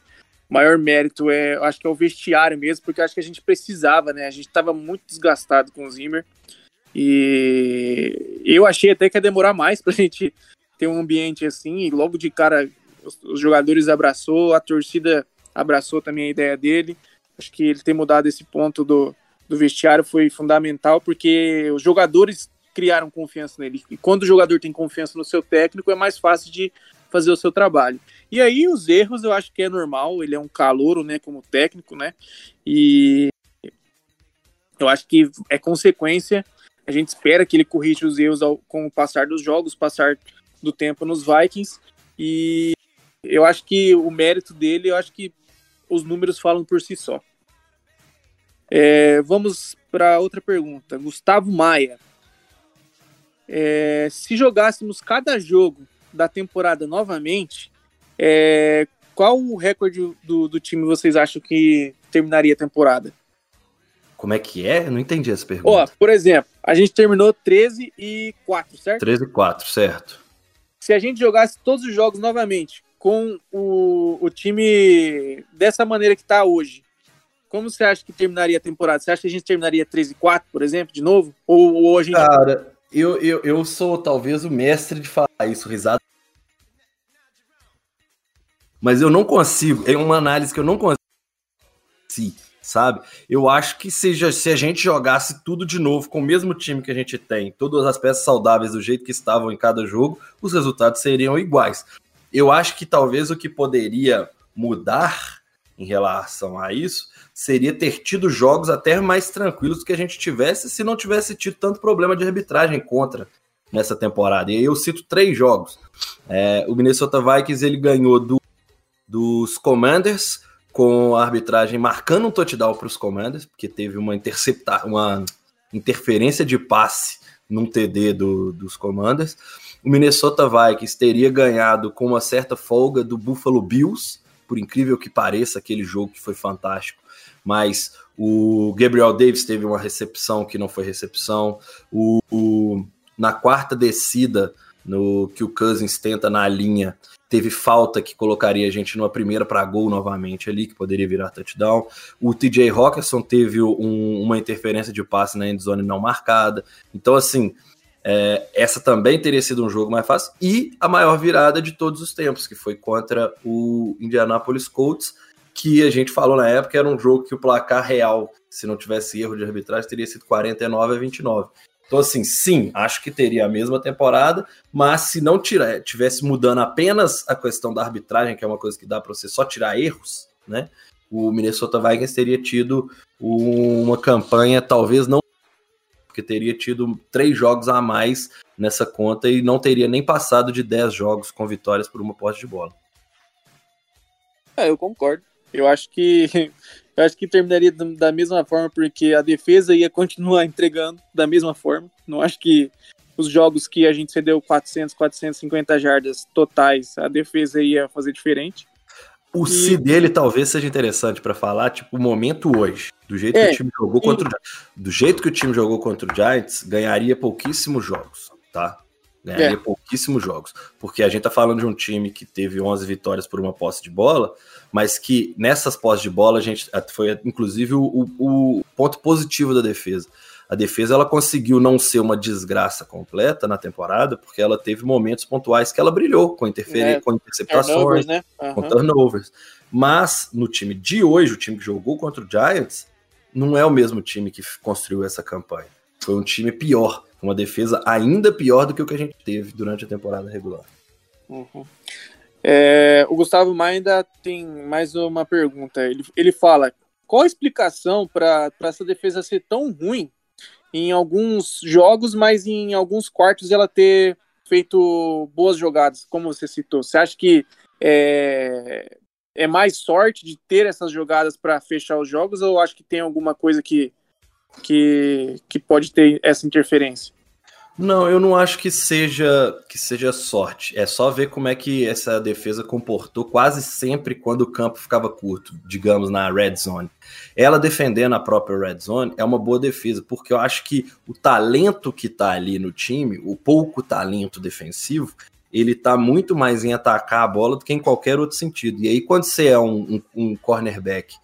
o maior mérito é, acho que é o vestiário mesmo, porque acho que a gente precisava, né? A gente estava muito desgastado com o Zimmer. E eu achei até que ia demorar mais *laughs* para a gente ter um ambiente assim, e logo de cara os, os jogadores abraçou, a torcida abraçou também a ideia dele. Acho que ele ter mudado esse ponto do, do vestiário foi fundamental, porque os jogadores criaram confiança nele. E quando o jogador tem confiança no seu técnico, é mais fácil de fazer o seu trabalho. E aí os erros eu acho que é normal, ele é um calouro, né, como técnico, né? E eu acho que é consequência. A gente espera que ele corrija os erros ao, com o passar dos jogos, passar do tempo nos Vikings. E eu acho que o mérito dele, eu acho que os números falam por si só. É, vamos para outra pergunta. Gustavo Maia. É, se jogássemos cada jogo da temporada novamente, é, qual o recorde do, do time vocês acham que terminaria a temporada? Como é que é? Eu não entendi essa pergunta. Ó, por exemplo, a gente terminou 13 e 4, certo? 13 e 4, certo. Se a gente jogasse todos os jogos novamente, com o, o time dessa maneira que está hoje, como você acha que terminaria a temporada? Você acha que a gente terminaria 13 e 4, por exemplo, de novo? Ou, ou a gente... Cara, eu, eu, eu sou talvez o mestre de falar isso, risada. Mas eu não consigo, é uma análise que eu não consigo, sabe? Eu acho que seja, se a gente jogasse tudo de novo com o mesmo time que a gente tem, todas as peças saudáveis do jeito que estavam em cada jogo, os resultados seriam iguais. Eu acho que talvez o que poderia mudar em relação a isso seria ter tido jogos até mais tranquilos que a gente tivesse se não tivesse tido tanto problema de arbitragem contra nessa temporada. E eu cito três jogos. É, o Minnesota Vikings ele ganhou do, dos Commanders com a arbitragem marcando um touchdown para os Commanders, porque teve uma interceptar, uma interferência de passe num TD do, dos Commanders o Minnesota Vikings teria ganhado com uma certa folga do Buffalo Bills, por incrível que pareça, aquele jogo que foi fantástico. Mas o Gabriel Davis teve uma recepção que não foi recepção. O, o na quarta descida no que o Cousins tenta na linha. Teve falta que colocaria a gente numa primeira para gol novamente ali, que poderia virar touchdown. O TJ Hawkinson teve um, uma interferência de passe na endzone não marcada. Então, assim, é, essa também teria sido um jogo mais fácil. E a maior virada de todos os tempos, que foi contra o Indianapolis Colts, que a gente falou na época era um jogo que o placar real, se não tivesse erro de arbitragem, teria sido 49 a 29. Então, assim, sim, acho que teria a mesma temporada, mas se não tivesse mudando apenas a questão da arbitragem, que é uma coisa que dá para você só tirar erros, né? O Minnesota Vikings teria tido uma campanha, talvez não, porque teria tido três jogos a mais nessa conta e não teria nem passado de 10 jogos com vitórias por uma posse de bola. É, eu concordo. Eu acho que *laughs* eu acho que terminaria da mesma forma porque a defesa ia continuar *laughs* entregando da mesma forma. Não acho que os jogos que a gente cedeu 400, 450 jardas totais, a defesa ia fazer diferente. O e... si dele talvez seja interessante para falar, tipo, o momento hoje, do jeito é, que o time jogou contra o, do jeito que o time jogou contra o Giants, ganharia pouquíssimos jogos, tá? Ganharia é. pouquíssimos jogos. Porque a gente tá falando de um time que teve 11 vitórias por uma posse de bola, mas que nessas posses de bola a gente foi inclusive o, o, ponto positivo da defesa. A defesa ela conseguiu não ser uma desgraça completa na temporada, porque ela teve momentos pontuais que ela brilhou com interferência, é, com interceptações, né? uhum. com turnovers. Mas no time de hoje, o time que jogou contra o Giants, não é o mesmo time que construiu essa campanha. Foi um time pior, uma defesa ainda pior do que o que a gente teve durante a temporada regular. Uhum. É, o Gustavo Mainda tem mais uma pergunta. Ele, ele fala: qual a explicação para essa defesa ser tão ruim em alguns jogos, mas em alguns quartos ela ter feito boas jogadas, como você citou? Você acha que é, é mais sorte de ter essas jogadas para fechar os jogos, ou acho que tem alguma coisa que, que, que pode ter essa interferência? Não, eu não acho que seja que seja sorte. É só ver como é que essa defesa comportou quase sempre quando o campo ficava curto, digamos na red zone. Ela defendendo a própria red zone é uma boa defesa, porque eu acho que o talento que tá ali no time, o pouco talento defensivo, ele tá muito mais em atacar a bola do que em qualquer outro sentido. E aí quando você é um, um, um cornerback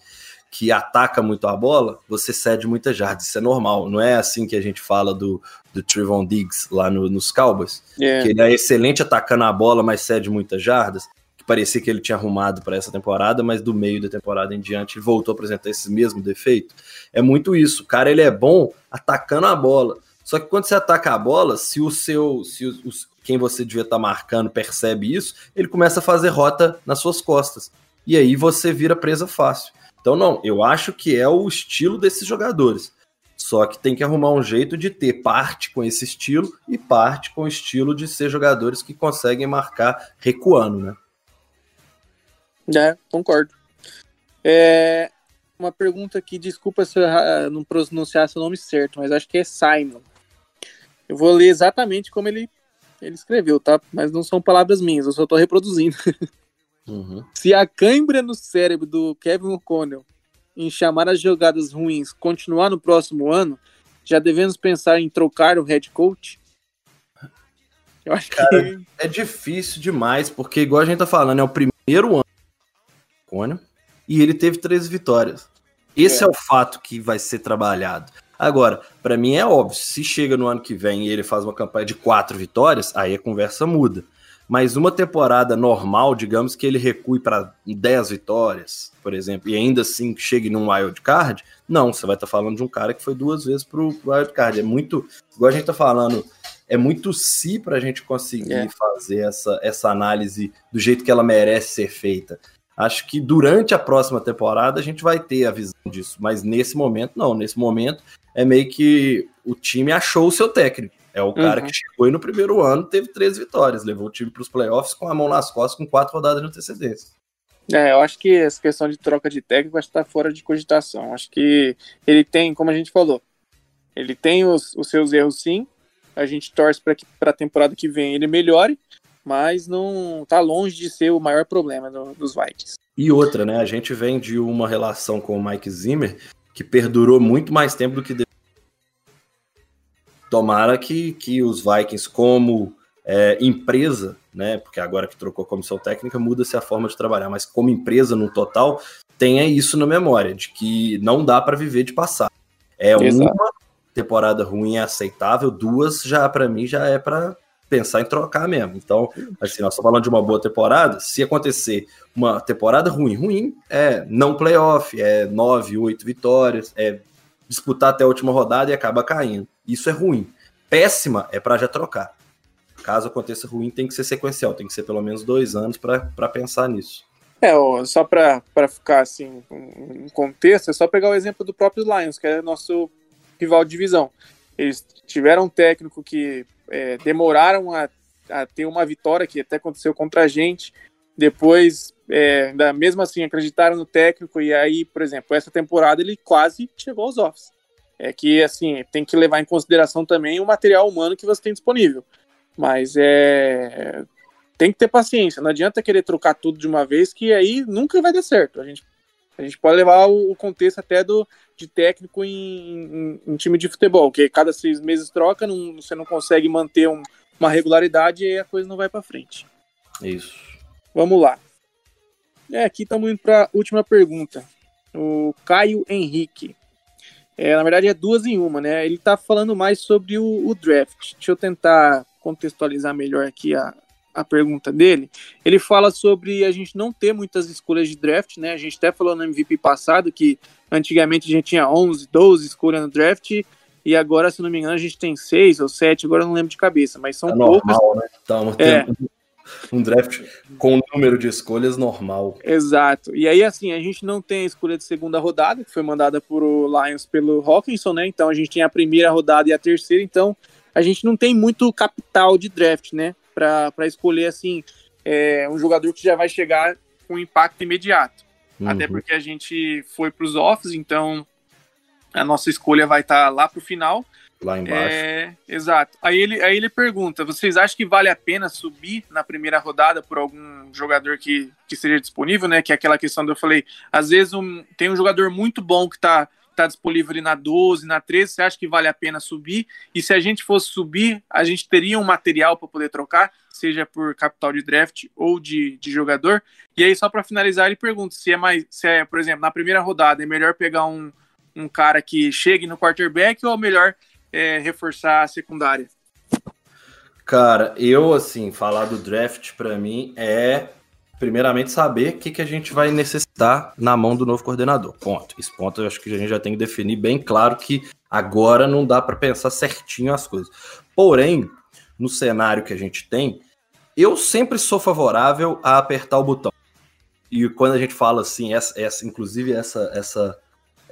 que ataca muito a bola, você cede muita jardas. Isso é normal. Não é assim que a gente fala do, do Trevon Diggs lá no, nos Cowboys. Yeah. Que ele é excelente atacando a bola, mas cede muitas jardas. Que parecia que ele tinha arrumado para essa temporada, mas do meio da temporada em diante voltou a apresentar esse mesmo defeito. É muito isso. O cara ele é bom atacando a bola. Só que quando você ataca a bola, se o seu. Se os, quem você devia estar tá marcando percebe isso, ele começa a fazer rota nas suas costas. E aí você vira presa fácil. Então, não, eu acho que é o estilo desses jogadores. Só que tem que arrumar um jeito de ter parte com esse estilo e parte com o estilo de ser jogadores que conseguem marcar recuando, né? É, concordo. É, uma pergunta aqui, desculpa se eu não pronunciar seu nome certo, mas acho que é Simon. Eu vou ler exatamente como ele, ele escreveu, tá? Mas não são palavras minhas, eu só estou reproduzindo. *laughs* Uhum. Se a cãibra no cérebro do Kevin O'Connell em chamar as jogadas ruins continuar no próximo ano, já devemos pensar em trocar o head coach? Eu acho Cara, que. É difícil demais, porque, igual a gente tá falando, é o primeiro ano do O'Connell e ele teve três vitórias. Esse é. é o fato que vai ser trabalhado. Agora, para mim é óbvio, se chega no ano que vem e ele faz uma campanha de quatro vitórias, aí a conversa muda mas uma temporada normal, digamos que ele recue para 10 vitórias, por exemplo, e ainda assim chegue num wild card, não, você vai estar tá falando de um cara que foi duas vezes para o wild card. É muito, igual a gente está falando, é muito si para a gente conseguir é. fazer essa, essa análise do jeito que ela merece ser feita. Acho que durante a próxima temporada a gente vai ter a visão disso, mas nesse momento não. Nesse momento é meio que o time achou o seu técnico. É o cara uhum. que chegou e no primeiro ano teve três vitórias, levou o time para os playoffs com a mão nas costas, com quatro rodadas de antecedência. É, eu acho que essa questão de troca de técnico está fora de cogitação. Acho que ele tem, como a gente falou, ele tem os, os seus erros sim. A gente torce para que para a temporada que vem ele melhore, mas não está longe de ser o maior problema do, dos Vikings. E outra, né? A gente vem de uma relação com o Mike Zimmer que perdurou muito mais tempo do que Tomara que, que os Vikings, como é, empresa, né? Porque agora que trocou a comissão técnica, muda-se a forma de trabalhar, mas como empresa no total, tenha isso na memória, de que não dá para viver de passar. É Exato. uma temporada ruim é aceitável, duas já para mim já é para pensar em trocar mesmo. Então, assim, nós estamos falando de uma boa temporada. Se acontecer uma temporada ruim, ruim é não playoff, é nove, oito vitórias, é disputar até a última rodada e acaba caindo. Isso é ruim. Péssima é para já trocar. Caso aconteça ruim, tem que ser sequencial, tem que ser pelo menos dois anos para pensar nisso. É, só para ficar assim, um contexto, é só pegar o exemplo do próprio Lions, que é nosso rival de divisão. Eles tiveram um técnico que é, demoraram a, a, ter uma vitória, que até aconteceu contra a gente. Depois, é, mesmo assim, acreditaram no técnico. E aí, por exemplo, essa temporada ele quase chegou aos offs. É que, assim, tem que levar em consideração também o material humano que você tem disponível. Mas é. Tem que ter paciência. Não adianta querer trocar tudo de uma vez, que aí nunca vai dar certo. A gente, a gente pode levar o, contexto até do, de técnico em, em, em time de futebol, que cada seis meses troca, não, você não consegue manter um, uma regularidade e aí a coisa não vai para frente. Isso. Vamos lá. É, aqui estamos indo para a última pergunta. O Caio Henrique. É, na verdade é duas em uma, né? Ele está falando mais sobre o, o, draft. Deixa eu tentar contextualizar melhor aqui a, a pergunta dele. Ele fala sobre a gente não ter muitas escolhas de draft, né? A gente até falou no MVP passado que antigamente a gente tinha 11, 12 escolhas no draft e agora, se não me engano, a gente tem 6 ou 7, agora não lembro de cabeça, mas são é poucas. Normal, né? Então, é. Um draft com um número de escolhas normal. Exato. E aí, assim, a gente não tem a escolha de segunda rodada, que foi mandada por o Lions pelo Hawkinson, né? Então a gente tem a primeira rodada e a terceira, então a gente não tem muito capital de draft, né? para escolher assim é, um jogador que já vai chegar com impacto imediato. Uhum. Até porque a gente foi para os offs, então a nossa escolha vai estar tá lá para o final. Lá embaixo. É, exato. Aí ele, aí ele pergunta: vocês acham que vale a pena subir na primeira rodada por algum jogador que, que seja disponível, né? Que é aquela questão que eu falei. Às vezes um, tem um jogador muito bom que está está disponível ali na 12, na 13, você acha que vale a pena subir? E se a gente fosse subir, a gente teria um material para poder trocar, seja por capital de draft ou de, de jogador? E aí, só para finalizar, ele pergunta se é mais, se é, por exemplo, na primeira rodada, é melhor pegar um, um cara que chegue no quarterback ou é melhor é, reforçar a secundária? Cara, eu, assim, falar do draft para mim é primeiramente saber o que, que a gente vai necessitar na mão do novo coordenador. Ponto. Esse ponto eu acho que a gente já tem que definir bem claro que agora não dá para pensar certinho as coisas. Porém, no cenário que a gente tem, eu sempre sou favorável a apertar o botão. E quando a gente fala assim, essa, essa inclusive essa, essa,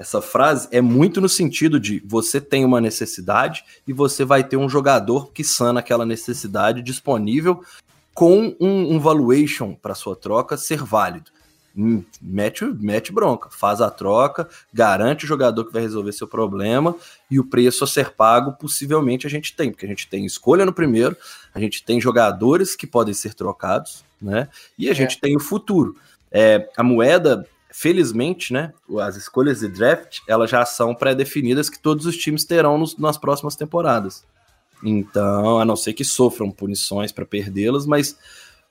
essa frase é muito no sentido de você tem uma necessidade e você vai ter um jogador que sana aquela necessidade disponível com um, um valuation para sua troca ser válido. Hum, mete, mete bronca, faz a troca, garante o jogador que vai resolver seu problema e o preço a ser pago possivelmente a gente tem, porque a gente tem escolha no primeiro, a gente tem jogadores que podem ser trocados, né? E a é. gente tem o futuro. É, a moeda, felizmente, né? As escolhas de draft elas já são pré-definidas que todos os times terão nos, nas próximas temporadas. Então, a não ser que sofram punições para perdê-las, mas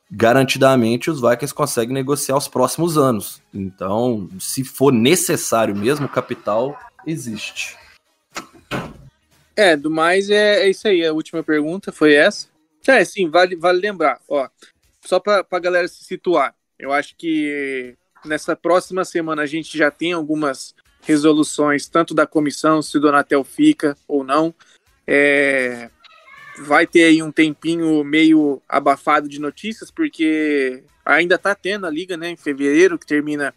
garantidamente os Vikings conseguem negociar os próximos anos. Então, se for necessário mesmo, o capital existe. É, do mais é, é isso aí. A última pergunta foi essa. É, sim, vale, vale lembrar. Ó, só para a galera se situar, eu acho que nessa próxima semana a gente já tem algumas resoluções, tanto da comissão, se o Donatel fica ou não. É, vai ter aí um tempinho meio abafado de notícias, porque ainda tá tendo a liga, né, em fevereiro, que termina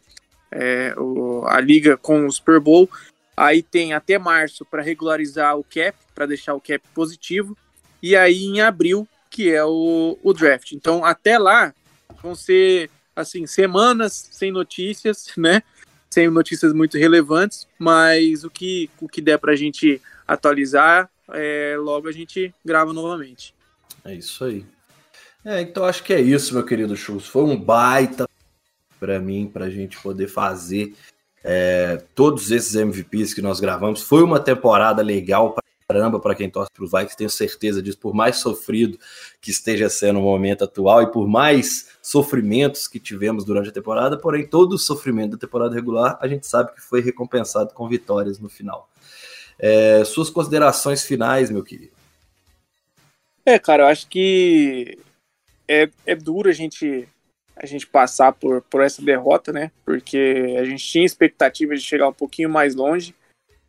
é, o, a liga com o Super Bowl. Aí tem até março para regularizar o cap, para deixar o cap positivo. E aí em abril, que é o, o draft. Então até lá vão ser assim semanas sem notícias, né? Sem notícias muito relevantes, mas o que o que der para a gente atualizar é, logo a gente grava novamente. É isso aí. É, então acho que é isso, meu querido Chus. Foi um baita para mim, para a gente poder fazer é, todos esses MVPs que nós gravamos. Foi uma temporada legal caramba para quem torce para o Vikings, tenho certeza disso, por mais sofrido que esteja sendo o momento atual e por mais sofrimentos que tivemos durante a temporada, porém todo o sofrimento da temporada regular a gente sabe que foi recompensado com vitórias no final. É, suas considerações finais, meu querido. É, cara, eu acho que é, é duro a gente a gente passar por, por essa derrota, né? Porque a gente tinha expectativa de chegar um pouquinho mais longe,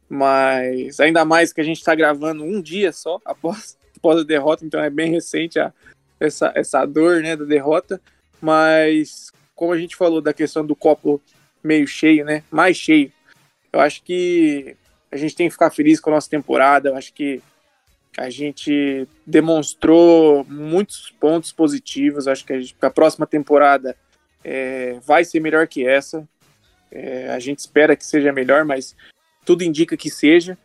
mas ainda mais que a gente está gravando um dia só após, *laughs* após a derrota, então é bem recente a, essa, essa dor né, da derrota. Mas, como a gente falou da questão do copo meio cheio, né? Mais cheio, eu acho que a gente tem que ficar feliz com a nossa temporada. Eu acho que a gente demonstrou muitos pontos positivos. Acho que a, gente, a próxima temporada é, vai ser melhor que essa. É, a gente espera que seja melhor, mas tudo indica que seja.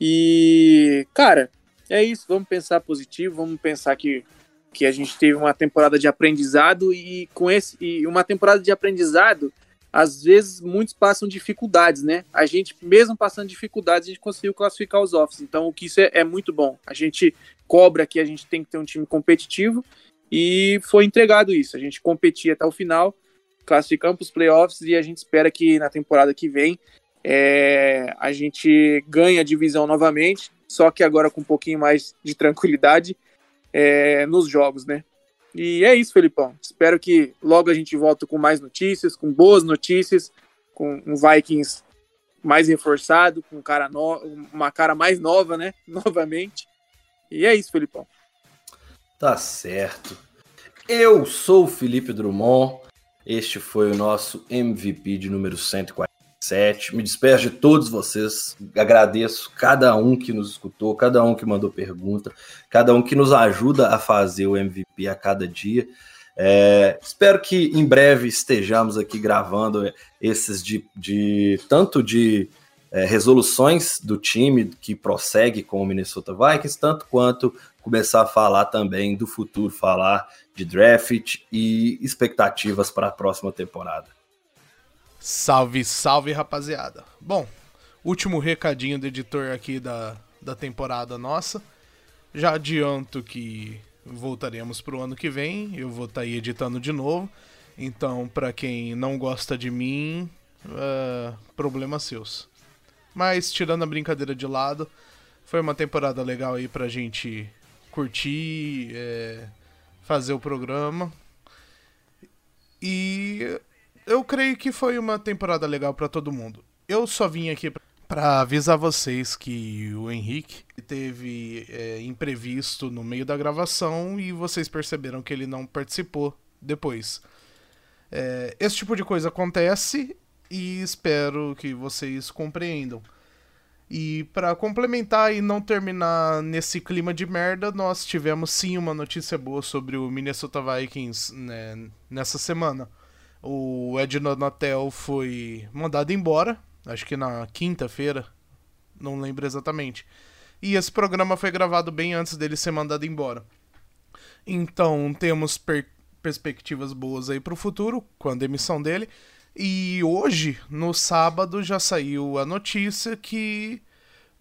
E, cara, é isso. Vamos pensar positivo, vamos pensar que, que a gente teve uma temporada de aprendizado e com esse e uma temporada de aprendizado às vezes muitos passam dificuldades, né? A gente, mesmo passando dificuldades, a gente conseguiu classificar os offs. Então, o que isso é, é, muito bom. A gente cobra que a gente tem que ter um time competitivo e foi entregado isso. A gente competia até o final, classificamos para os playoffs e a gente espera que na temporada que vem é, a gente ganhe a divisão novamente, só que agora com um pouquinho mais de tranquilidade é, nos jogos, né? E é isso, Felipão. Espero que logo a gente volte com mais notícias, com boas notícias, com um Vikings mais reforçado, com cara no... uma cara mais nova, né? *laughs* Novamente. E é isso, Felipão. Tá certo. Eu sou o Felipe Drummond. Este foi o nosso MVP de número 140. 7. Me despeço de todos vocês. Agradeço cada um que nos escutou, cada um que mandou pergunta, cada um que nos ajuda a fazer o MVP a cada dia. É, espero que em breve estejamos aqui gravando esses de, de tanto de é, resoluções do time que prossegue com o Minnesota Vikings, tanto quanto começar a falar também do futuro, falar de draft e expectativas para a próxima temporada. Salve, salve, rapaziada. Bom, último recadinho do editor aqui da, da temporada nossa. Já adianto que voltaremos pro ano que vem. Eu vou estar tá aí editando de novo. Então, para quem não gosta de mim, uh, problemas seus. Mas, tirando a brincadeira de lado, foi uma temporada legal aí pra gente curtir, é, fazer o programa. E eu creio que foi uma temporada legal para todo mundo. Eu só vim aqui para avisar vocês que o Henrique teve é, imprevisto no meio da gravação e vocês perceberam que ele não participou depois. É, esse tipo de coisa acontece e espero que vocês compreendam. E para complementar e não terminar nesse clima de merda, nós tivemos sim uma notícia boa sobre o Minnesota Vikings né, nessa semana. O Ed Donatel foi mandado embora, acho que na quinta-feira, não lembro exatamente. E esse programa foi gravado bem antes dele ser mandado embora. Então temos per perspectivas boas aí para o futuro com a demissão dele. E hoje, no sábado, já saiu a notícia que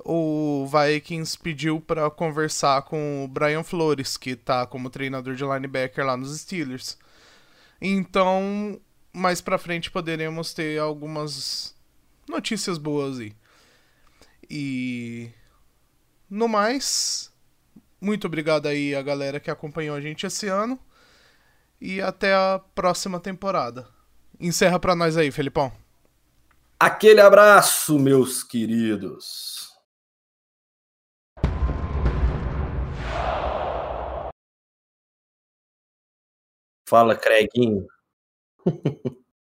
o Vikings pediu para conversar com o Brian Flores, que está como treinador de linebacker lá nos Steelers. Então, mais pra frente poderemos ter algumas notícias boas aí. E no mais, muito obrigado aí a galera que acompanhou a gente esse ano. E até a próxima temporada. Encerra pra nós aí, Felipão. Aquele abraço, meus queridos. Fala, Creguinho.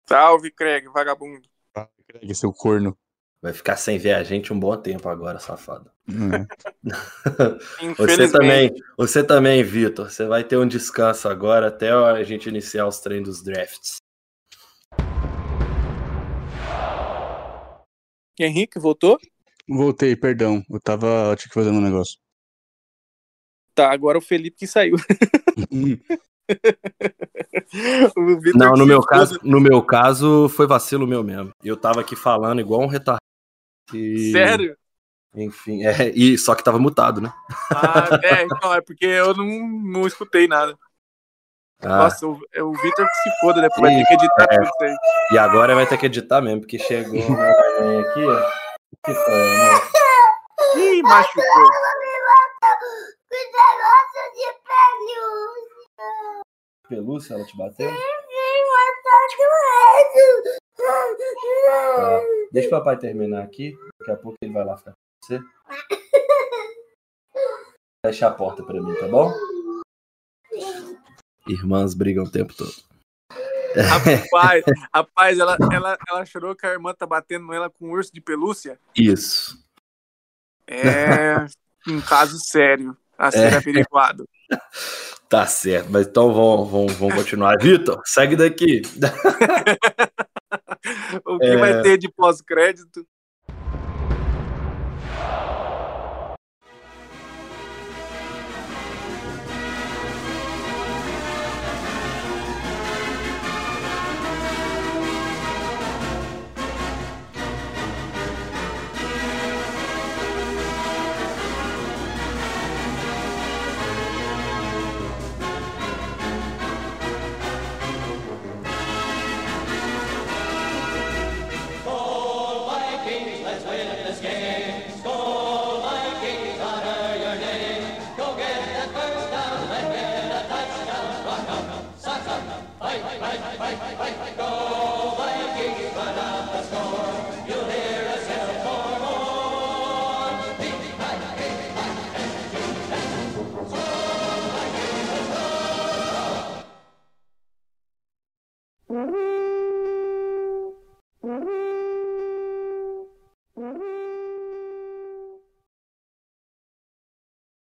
Salve, Craig, vagabundo. Salve, Craig, seu corno. Vai ficar sem ver a gente um bom tempo agora, safado. É. *laughs* você também, você também, Vitor. Você vai ter um descanso agora até a gente iniciar os treinos dos drafts. Henrique, voltou? Voltei, perdão. Eu tava. Eu tinha que fazer um negócio. Tá, agora o Felipe que saiu. *laughs* Não, no meu, caso, no meu caso foi vacilo meu mesmo. Eu tava aqui falando igual um retardado. E... Sério? Enfim, é, e só que tava mutado, né? Ah, é, então, é porque eu não, não escutei nada. Ah, Nossa, o, é o Vitor que se foda, né? Vai ter que editar É. tudo aí. e agora vai ter que editar mesmo, porque chegou neném aqui, ó. O que foi, amor? Ih, machucou. Pelúcia, ela te bateu? Tá. Deixa o papai terminar aqui. Daqui a pouco ele vai lá ficar com você. Fecha a porta pra mim, tá bom? Irmãs brigam o tempo todo. Rapaz, rapaz ela, ela, ela chorou que a irmã tá batendo nela com um urso de pelúcia. Isso. É um caso sério a ser É. averiguado. *laughs* Tá certo, mas então vamos, vamos, vamos continuar. Vitor, segue daqui. *laughs* O que É. vai ter de pós-crédito?